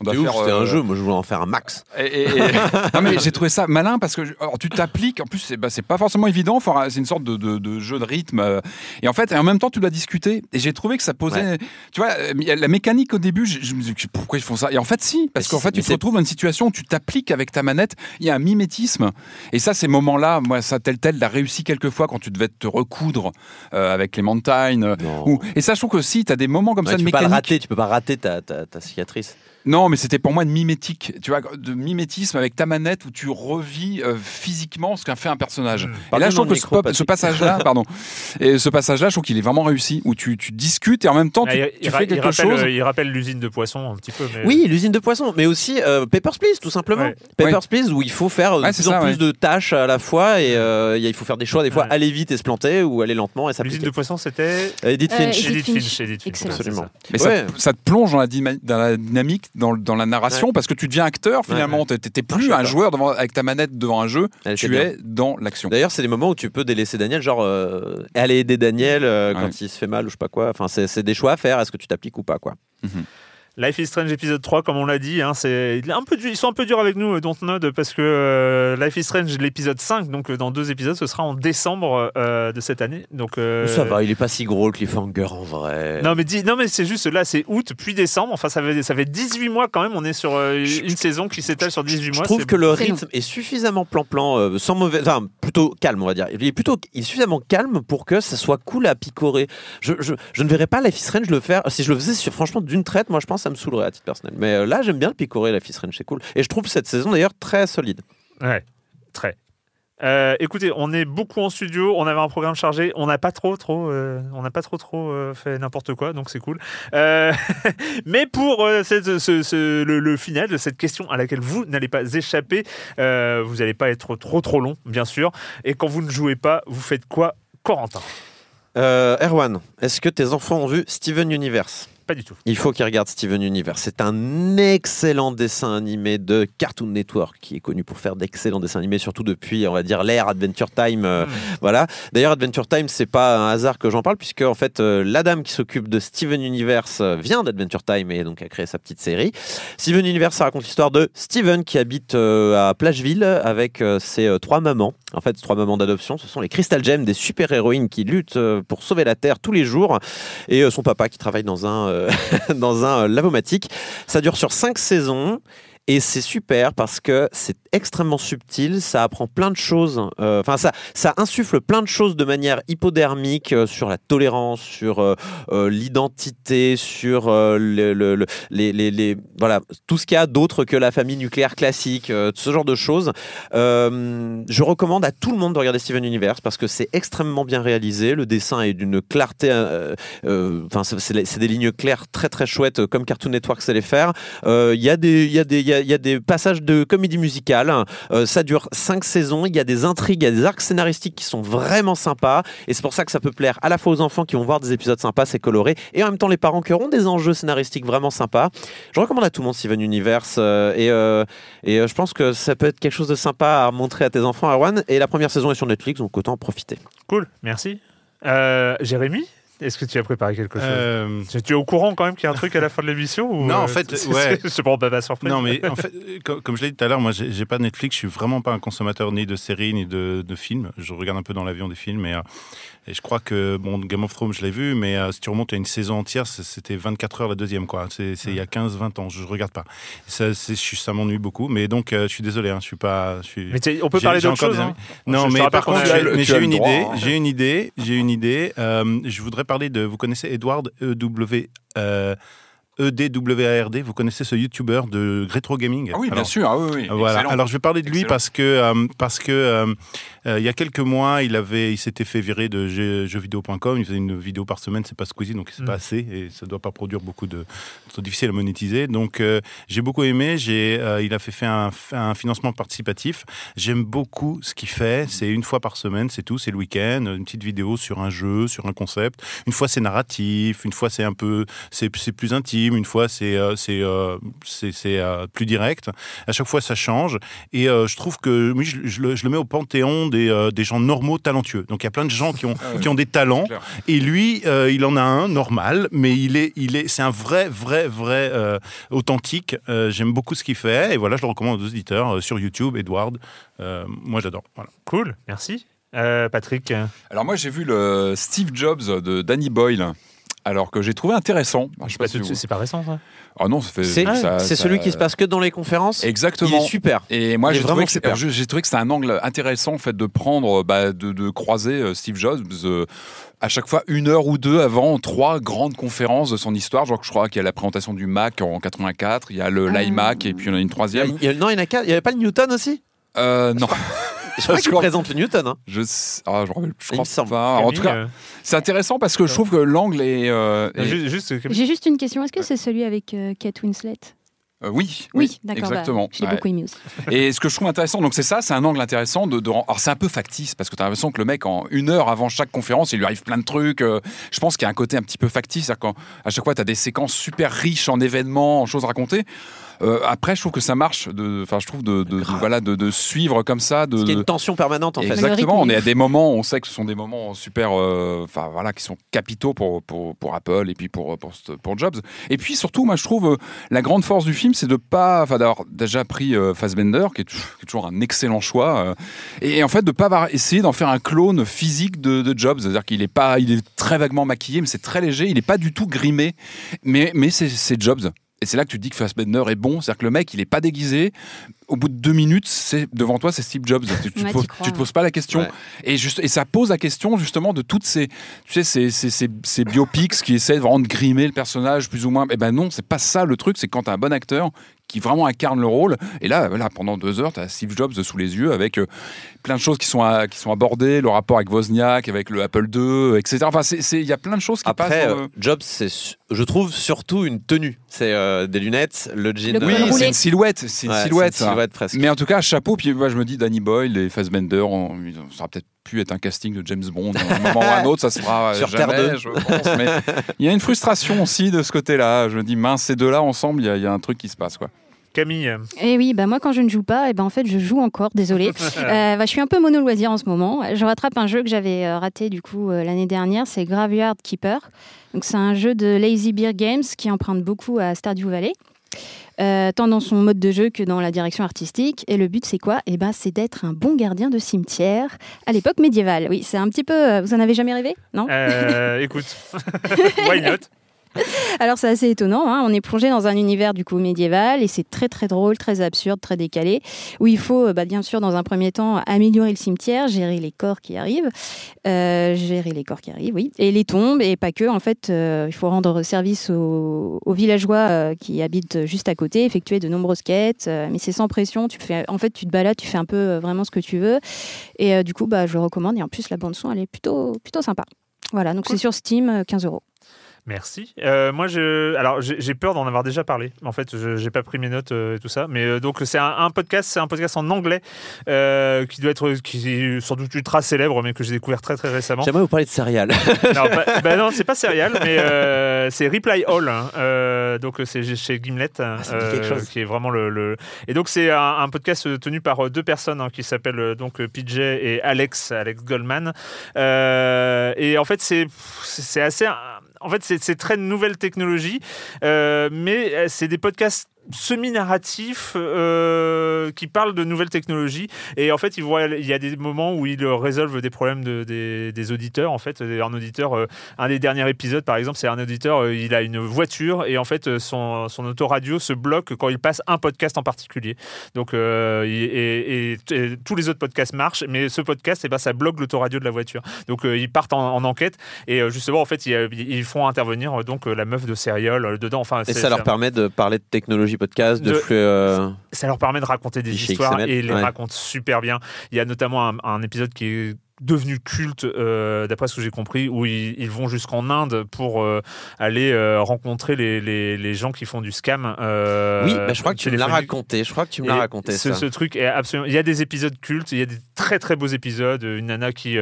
On doit faire, C'était euh, un jeu. Moi, je voulais en faire un max. Et, et- et- non mais j'ai trouvé ça malin parce que alors, tu t'appliques en plus c'est bah, pas forcément évident c'est une sorte de, de- de jeu de rythme euh, et en fait et en même temps tu dois discuter et j'ai trouvé que ça posait tu vois euh, la mécanique au début je, je me dis pourquoi ils font ça? Et en fait si parce qu'en fait tu te retrouves dans une situation où tu t'appliques avec ta manette il y a un mimétisme et ça ces moments là moi ça tel tel l'a réussi quelques fois quand tu devais te recoudre euh, avec les montagnes ou- et ça je trouve que si tu as des moments comme Ouais, ça de tu peux pas le mécanique rater. Tu peux pas rater ta, ta, ta cicatrice. Non, mais c'était pour moi de mimétique, tu vois, de mimétisme avec ta manette où tu revis euh, physiquement ce qu'a fait un personnage. Et Parle là, je trouve que ce, passage-là, pardon, et ce passage-là, je trouve qu'il est vraiment réussi, où tu, tu discutes et en même temps tu, Ah, il- tu il, fais il quelque rappelle, chose. euh, il rappelle l'usine de poissons un petit peu. Mais... Oui, l'usine de poissons, mais aussi euh, Papers, Please, tout simplement. Ouais. Papers, Please, où il faut faire de Ouais, c'est plus en ça, plus de tâches à la fois et euh, il faut faire des choix, des fois aller vite et se planter ou aller lentement et L'usine s'appliquer. de poissons, c'était Edith Euh, Finch. Edith Finch. Edith Finch, Absolument. ça. Mais ça, ça te plonge dans la dynamique, dans, dans la narration, Ouais. parce que tu deviens acteur finalement. Ah, je plus un joueur devant, avec ta manette devant un jeu, Elle tu bien. es dans l'action. D'ailleurs, c'est des moments où tu peux délaisser Daniel, genre euh, aller aider Daniel euh, quand il se fait mal ou je sais pas quoi. Enfin, c'est c'est des choix à faire. Est-ce que tu t'appliques ou pas, quoi. Life is Strange épisode 3, comme on l'a dit, hein, c'est un peu ils sont un peu durs avec nous, euh, Dontnod, parce que euh, Life is Strange, l'épisode 5, donc euh, dans deux épisodes, ce sera en décembre euh, de cette année. Donc, euh, Ça va, il est pas si gros le cliffhanger en vrai. Non mais, dis- non mais c'est juste là, c'est août puis décembre. Enfin, ça fait, ça fait 18 mois quand même. On est sur euh, une saison qui s'étale sur 18 Je mois. trouve c'est- que le rythme est suffisamment plan-plan, euh, sans mauvais, enfin plutôt calme, on va dire. Il est plutôt, il est suffisamment calme pour que ça soit cool à picorer. Je, je, je ne verrais pas Life is Strange le faire. Si je le faisais, sur, franchement, d'une traite, moi, je pense, que ça me saoulerait à titre personnel. Mais euh, là, j'aime bien le picorer is Strange, c'est cool. Et je trouve cette saison d'ailleurs très solide. Ouais, très. Euh, écoutez, on est beaucoup en studio, on avait un programme chargé, on n'a pas trop, trop, euh, on n'a pas trop, trop euh, fait n'importe quoi, donc c'est cool. Mais pour cette- ce- ce- le, le final de cette question à laquelle vous n'allez pas échapper, vous n'allez pas être trop, trop long, bien sûr. Et quand vous ne jouez pas, vous faites quoi, Corentin? Erwan, est-ce que tes enfants ont vu Steven Universe? Pas du tout. Il faut qu'il regarde Steven Universe. C'est un excellent dessin animé de Cartoon Network qui est connu pour faire d'excellents dessins animés, surtout depuis, on va dire, l'ère Adventure Time. euh, Voilà. D'ailleurs, Adventure Time, c'est pas un hasard que j'en parle, puisque en fait, euh, la dame qui s'occupe de Steven Universe euh, vient d'Adventure Time et donc a créé sa petite série. Steven Universe, ça raconte l'histoire de Steven qui habite euh, à Plageville avec ses trois mamans. En fait, trois mamans d'adoption, ce sont les Crystal Gems, des super-héroïnes qui luttent pour sauver la Terre tous les jours. Et son papa qui travaille dans un, dans un euh, lavomatique. Ça dure sur cinq saisons. Et c'est super parce que c'est extrêmement subtil, ça apprend plein de choses, euh, enfin ça, ça insuffle plein de choses de manière hypodermique euh, sur la tolérance, sur euh, l'identité, sur le- le- le- les, voilà, tout ce qu'il y a d'autre que la famille nucléaire classique, ce genre de choses. Je recommande à tout le monde de regarder Steven Universe parce que c'est extrêmement bien réalisé, le dessin est d'une clarté, enfin c'est- des lignes claires très très chouettes comme Cartoon Network sait les faire. Il y, a des- y, a des- il y a des passages de comédie musicale. Euh, ça dure cinq saisons. Il y a des intrigues, il y a des arcs scénaristiques qui sont vraiment sympas. Et c'est pour ça que ça peut plaire à la fois aux enfants qui vont voir des épisodes sympas, c'est coloré, et en même temps les parents qui auront des enjeux scénaristiques vraiment sympas. Je recommande à tout le monde Steven Universe. euh, et euh, et euh, je pense que ça peut être quelque chose de sympa à montrer à tes enfants, Arwan. Et la première saison est sur Netflix, donc autant en profiter. Cool, merci. Euh, Jérémy, est-ce que tu as préparé quelque chose Euh, Tu es au courant quand même qu'il y a un truc à la fin de l'émission ou, Non, en euh, fait, c'est- ouais. pas ma surprise. Non, mais en fait, co- comme je l'ai dit tout à l'heure, moi, j'ai pas Netflix. Je suis vraiment pas un consommateur ni de séries ni de, de films. Je regarde un peu dans l'avion des films, et, euh, et je crois que bon, Game of Thrones, je l'ai vu, mais euh, si tu remontes à une saison entière, c'était 24 heures la deuxième, quoi. C'est il y a 15-20 ans. Je regarde pas. Ça, ça m'ennuie beaucoup, mais donc je suis désolé. hein, je suis pas. Je suis, Mais on peut parler d'autre chose, hein. Non, je mais par contre, j'ai- une droit, idée. hein. J'ai une idée. J'ai une idée. Je voudrais Vous connaissez Edward E. W. euh, EDWARD, vous connaissez ce youtubeur de rétro gaming? Ah oui, bien sûr, ah oui, oui, Voilà. excellent. Alors je vais parler de lui Excellent. parce que euh, parce que euh, euh, il y a quelques mois, il avait il s'était fait virer de jeux- jeuxvideo.com, il faisait une vidéo par semaine, c'est pas Squeezie donc c'est Mm. pas assez et ça doit pas produire beaucoup de c'est difficile à monétiser. Donc euh, j'ai beaucoup aimé, j'ai euh, il a fait, fait un, un financement participatif. J'aime beaucoup ce qu'il fait, c'est une fois par semaine, c'est tout, c'est le week-end, une petite vidéo sur un jeu, sur un concept. Une fois c'est narratif, une fois c'est un peu c'est c'est plus intime, une fois c'est euh, c'est euh, c'est c'est, euh, plus direct. À chaque fois ça change et je trouve que oui, je, je le, je le mets au panthéon des, des gens normaux talentueux. Donc il y a plein de gens qui ont Ah qui ont des talents et lui euh, il en a un normal, mais il est il est c'est un vrai vrai vrai euh, authentique. Euh, J'aime beaucoup ce qu'il fait et voilà je le recommande aux auditeurs euh, sur YouTube. Edward, Euh, moi j'adore. Voilà. Cool, merci. Euh, Patrick Alors moi j'ai vu le Steve Jobs de Danny Boyle. Alors que j'ai trouvé intéressant. Ah, je sais pas si c'est vous- c'est pas récent ça Ah non, ça fait. C'est ça- c'est ça- celui qui se passe que dans les conférences? Exactement. Il est super. Et moi, j'ai vraiment trouvé, que c'est- super. j'ai trouvé que c'était un angle intéressant, en fait, de prendre, bah, de, de croiser euh, Steve Jobs. euh, à chaque fois, une heure ou deux avant trois grandes conférences de son histoire. Genre, je crois qu'il y a la présentation du Mac en 84, il y a le l'iMac et puis il y en a une troisième. Il y a- non, il y en a quatre. Il n'y avait pas le Newton aussi? Euh, non. Je crois qu'il présente le Newton. Hein. Je, sais- ah, je, je crois semble. pas. En tout cas, euh, c'est intéressant parce que je trouve que l'angle est. euh, est- Juste, juste, Camille. J'ai juste une question. Est-ce que c'est celui avec euh, Kate Winslet? Euh, oui, Oui, d'accord. bah, exactement. je l'ai Ouais. beaucoup aimé aussi. Et ce que je trouve intéressant, donc c'est ça, c'est un angle intéressant de, alors c'est un peu factice parce que tu as l'impression que le mec en une heure avant chaque conférence, il lui arrive plein de trucs. euh, je pense qu'il y a un côté un petit peu factice, c'est-à-dire qu'à chaque fois tu as des séquences super riches en événements, en choses racontées. Euh, après, je trouve que ça marche. de- Enfin, je trouve de, de- de- voilà de, de suivre comme ça, de, Parce qu'il y a une tension permanente en fait. Exactement, on est à des moments, on sait que ce sont des moments super, euh, enfin voilà, qui sont capitaux pour, pour, pour Apple et puis pour, pour, pour Jobs. Et puis surtout, moi je trouve euh, la grande force du film, c'est de pas, enfin d'avoir déjà pris euh, Fassbender, qui est, qui est toujours un excellent choix, euh, et, en fait de pas avoir essayé d'en faire un clone physique de, de Jobs, c'est-à-dire qu'il est pas, il est très vaguement maquillé, mais c'est très léger, il est pas du tout grimé, mais, mais c'est c'est Jobs. Et c'est là que tu te dis que Fassbender est bon, c'est-à-dire que le mec, il est pas déguisé. Au bout de deux minutes, c'est devant toi, c'est Steve Jobs. Tu, tu Ouais, te poses, t'y crois, tu te ouais. poses pas la question. Ouais. Et, juste, et ça pose la question justement de toutes ces, tu sais, ces, ces, ces- ces biopics qui essaient vraiment de grimer le personnage plus ou moins. Eh ben non, c'est pas ça le truc. C'est quand t'as un bon acteur qui vraiment incarne le rôle. Et là, voilà, pendant deux heures, t'as Steve Jobs sous les yeux avec euh, plein de choses qui sont, à- qui sont abordées, le rapport avec Wozniak, avec le Apple II, etc. Enfin, il y a plein de choses qui Après, passent. euh, Jobs, c'est, je trouve surtout une tenue. C'est euh, des lunettes, le jean. Le Oui, euh, roulé. c'est une silhouette, c'est une ouais, silhouette. presque. Mais en tout cas, chapeau. Puis moi, je me dis, Danny Boyle et Fassbender, on, on sera peut-être pu être un casting de James Bond. À un moment ou à un autre, ça se fera Sur jamais, Terre 2. je pense. Mais il y a une frustration aussi de ce côté-là. Je me dis, mince, ces deux-là ensemble, il y, a- il y a un truc qui se passe. Quoi. Camille. Et oui, bah moi quand je ne joue pas, et ben en fait je joue encore, désolé. Euh, bah, je suis un peu mono loisir en ce moment. Je rattrape un jeu que j'avais euh, raté du coup euh, l'année dernière, c'est Graveyard Keeper. Donc c'est un jeu de Lazy Beer Games qui emprunte beaucoup à Stardew Valley. Euh, tant dans son mode de jeu que dans la direction artistique. Et le but, c'est quoi? Eh ben, c'est d'être un bon gardien de cimetière à l'époque médiévale. Oui, c'est un petit peu. euh, Vous en avez jamais rêvé? Non? Euh, écoute, why not? Alors c'est assez étonnant, hein. on est plongé dans un univers du coup médiéval et c'est très très drôle, très absurde, très décalé, où il faut euh, bah, bien sûr dans un premier temps améliorer le cimetière, gérer les corps qui arrivent, euh, gérer les corps qui arrivent, oui, et les tombes et pas que. En fait, euh, il faut rendre service aux, aux villageois euh, qui habitent juste à côté, effectuer de nombreuses quêtes, mais c'est sans pression. Tu fais, en fait, tu te balades, tu fais un peu vraiment ce que tu veux, et du coup, bah, je recommande. Et en plus, la bande son, elle est plutôt plutôt sympa. Voilà, donc c'est sur Steam, euh, 15 euros. Merci. Euh, moi, je, alors j'ai peur d'en avoir déjà parlé. En fait, je j'ai pas pris mes notes euh, et tout ça. Mais euh, donc c'est un, un podcast, c'est un podcast en anglais qui doit être, qui est sans doute ultra célèbre, mais que j'ai découvert très très récemment. J'aimerais vous parler de céréales. non, pas- bah non, c'est pas Serial, mais c'est Reply All. hein. Donc c'est chez Gimlet, Ah, quelque chose. qui est vraiment le. le- Et donc c'est un, un podcast tenu par deux personnes hein, qui s'appellent donc PJ et Alex, Alex Goldman. Et en fait c'est c'est assez. En fait, c'est très nouvelle technologie, euh, mais euh, c'est des podcasts semi-narratifs euh, qui parlent de nouvelles technologies. Et en fait, ils voient, il y a des moments où ils résolvent des problèmes de- des, des auditeurs. En fait, un auditeur, euh, un des derniers épisodes, par exemple, c'est un auditeur, euh, il a une voiture et en fait, euh, son, son autoradio se bloque quand il passe un podcast en particulier. Donc, euh, il- et, et- et tous les autres podcasts marchent, mais ce podcast, eh ben, ça bloque l'autoradio de la voiture. Donc, euh, ils partent en, en enquête et euh, justement, en fait, ils, ils font intervenir euh, donc euh, la meuf de Serial euh, dedans. Enfin, Et ça leur permet de parler de technologie podcast, de, De- flux. euh, ça leur permet de raconter des histoires XML, et ils les ouais. racontent super bien. Il y a notamment un, un épisode qui est devenu culte, euh, d'après ce que j'ai compris, où ils, ils vont jusqu'en Inde pour euh, aller euh, rencontrer les, les, les gens qui font du scam. Oui, bah, je crois que tu me l'as raconté. Je crois que tu me l'as raconté ce, ça. ce truc est absolument. Il y a des épisodes cultes, il y a des très très beaux épisodes. Une nana qui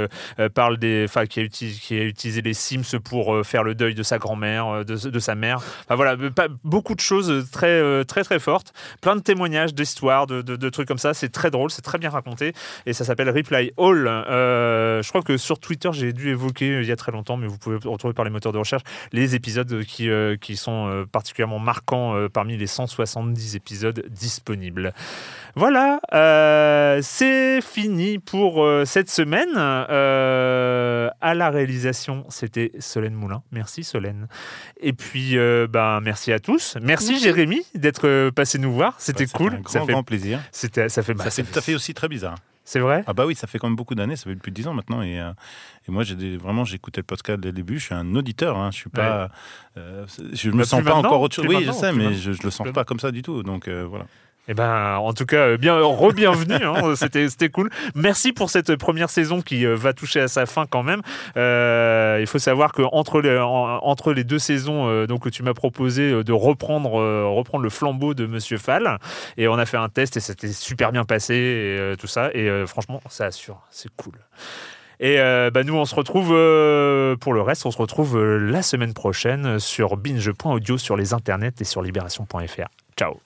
parle des, enfin qui a utilisé, qui a utilisé les Sims pour faire le deuil de sa grand-mère, de, de sa mère. Enfin voilà, pas- beaucoup de choses très très très fortes, plein de témoignages, d'histoires, de, de- de trucs comme ça. C'est très drôle, c'est très bien raconté et ça s'appelle Reply All. Euh, je crois que sur Twitter j'ai dû évoquer euh, il y a très longtemps, mais vous pouvez retrouver par les moteurs de recherche les épisodes qui euh, qui sont euh, particulièrement marquants euh, parmi les 170 épisodes disponibles. Voilà, euh, c'est fini pour euh, cette semaine. Euh, à la réalisation, c'était Solène Moulin. Merci Solène. Et puis, euh, ben, merci à tous. Merci, Merci. Jérémy d'être passé nous voir. C'était Bah, ça cool. fait un grand, grand plaisir. C'était, ça fait, bah, Ça ça fait tout à fait aussi très bizarre. C'est vrai? Ah bah oui, ça fait quand même beaucoup d'années, ça fait plus de 10 ans maintenant. Et, euh, et moi, j'ai des- vraiment, j'écoutais le podcast dès le début. Je suis un auditeur, hein, je suis pas, euh, je me Bah, sens pas encore autre chose. Oui, je sais, mais je, je le sens pas comme ça du tout. Donc euh, voilà. Eh ben, en tout cas, euh, bien re-bienvenue. hein, c'était, c'était cool. Merci pour cette première saison qui euh, va toucher à sa fin quand même. Euh, il faut savoir que entre les, en- entre les deux saisons, euh, donc tu m'as proposé euh, de reprendre, euh, reprendre le flambeau de Monsieur Fall, et on a fait un test et c'était super bien passé et euh, tout ça. Et euh, franchement, ça assure, c'est cool. Et euh, bah, nous, on se retrouve euh, pour le reste, on se retrouve euh, la semaine prochaine sur binge.audio sur les internets et sur libération.fr. Ciao.